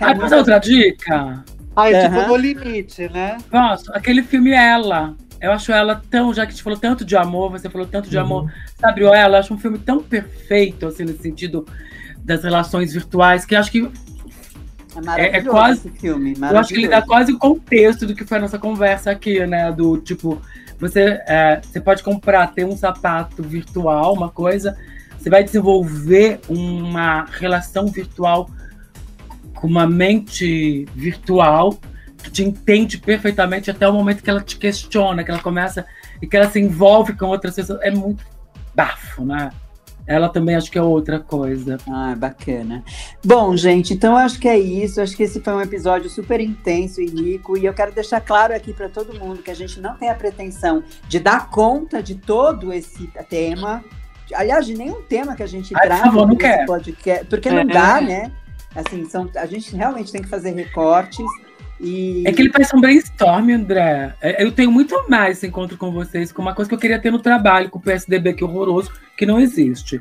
É Ah, muito- posso dar outra dica? Ah, é tipo no limite, né? Posso? Aquele filme Ela. Eu acho ela tão, já que a gente falou tanto de amor, você falou tanto de Uhum. amor, sabe, Ela, eu acho um filme tão perfeito, assim, no sentido das relações virtuais, que eu acho que É maravilhoso é quase- esse filme. Eu acho que ele dá quase o contexto do que foi a nossa conversa aqui, né? Do tipo, você, é, você pode comprar, ter um sapato virtual, uma coisa, você vai desenvolver uma relação virtual com uma mente virtual que te entende perfeitamente até o momento que ela te questiona, que ela começa e que ela se envolve com outras pessoas. É muito bafo, né? Ela também acho que é outra coisa. Ah, bacana. Bom, gente, então eu acho que é isso. Acho que esse foi um episódio super intenso e rico. E eu quero deixar claro aqui para todo mundo que a gente não tem a pretensão de dar conta de todo esse tema. Aliás, de nenhum tema que a gente Ai, favor, não nesse quero. podcast. Porque não É. dá, né? Assim, são, a gente realmente tem que fazer recortes. E... É que ele parece um brainstorm, André. É, Eu tenho muito mais esse encontro com vocês, com uma coisa que eu queria ter no trabalho, com o PSDB, que é horroroso, que não existe.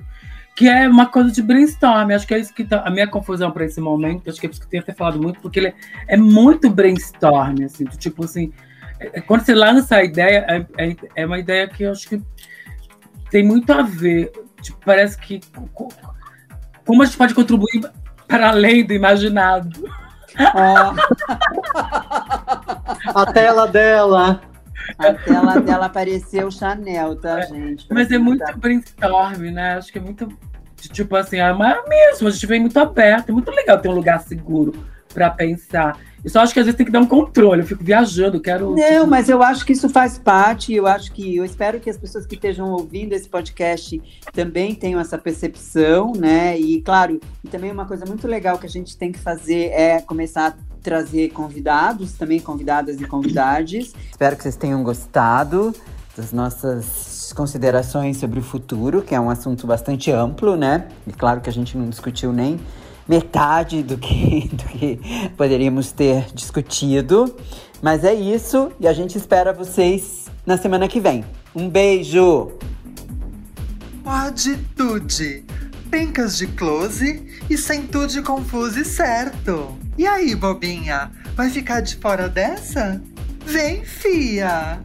Que é uma coisa de brainstorm. Acho que é isso que tá. A minha confusão para esse momento, acho que é por isso que eu tenho ter falado muito, porque ele é muito brainstorm, assim, tipo assim. é- é- Quando você lança a ideia, é, é- uma ideia que eu acho que tem muito a ver. Tipo, parece que. co- Como a gente pode contribuir para além do imaginado. Ó, A tela dela. a tela dela apareceu Chanel, tá, gente? Mas é muito brainstorm, né? Acho que é muito. Tipo assim, é mesmo, a gente vem muito aberto, é muito legal ter um lugar seguro pra pensar. Eu só acho que às vezes tem que dar um controle. Eu fico viajando, quero. Não, mas eu acho que isso faz parte. Eu acho que eu espero que as pessoas que estejam ouvindo esse podcast também tenham essa percepção, né? E claro, e também uma coisa muito legal que a gente tem que fazer é começar a trazer convidados, também convidadas e convidados. Espero que vocês tenham gostado das nossas considerações sobre o futuro, que é um assunto bastante amplo, né? E claro que a gente não discutiu nem metade do que, do que poderíamos ter discutido. Mas é isso e a gente espera vocês na semana que vem. Um beijo! Tudo! Pencas de close e sem tudo confuso e certo. E aí, bobinha, vai ficar de fora dessa? Vem, fia!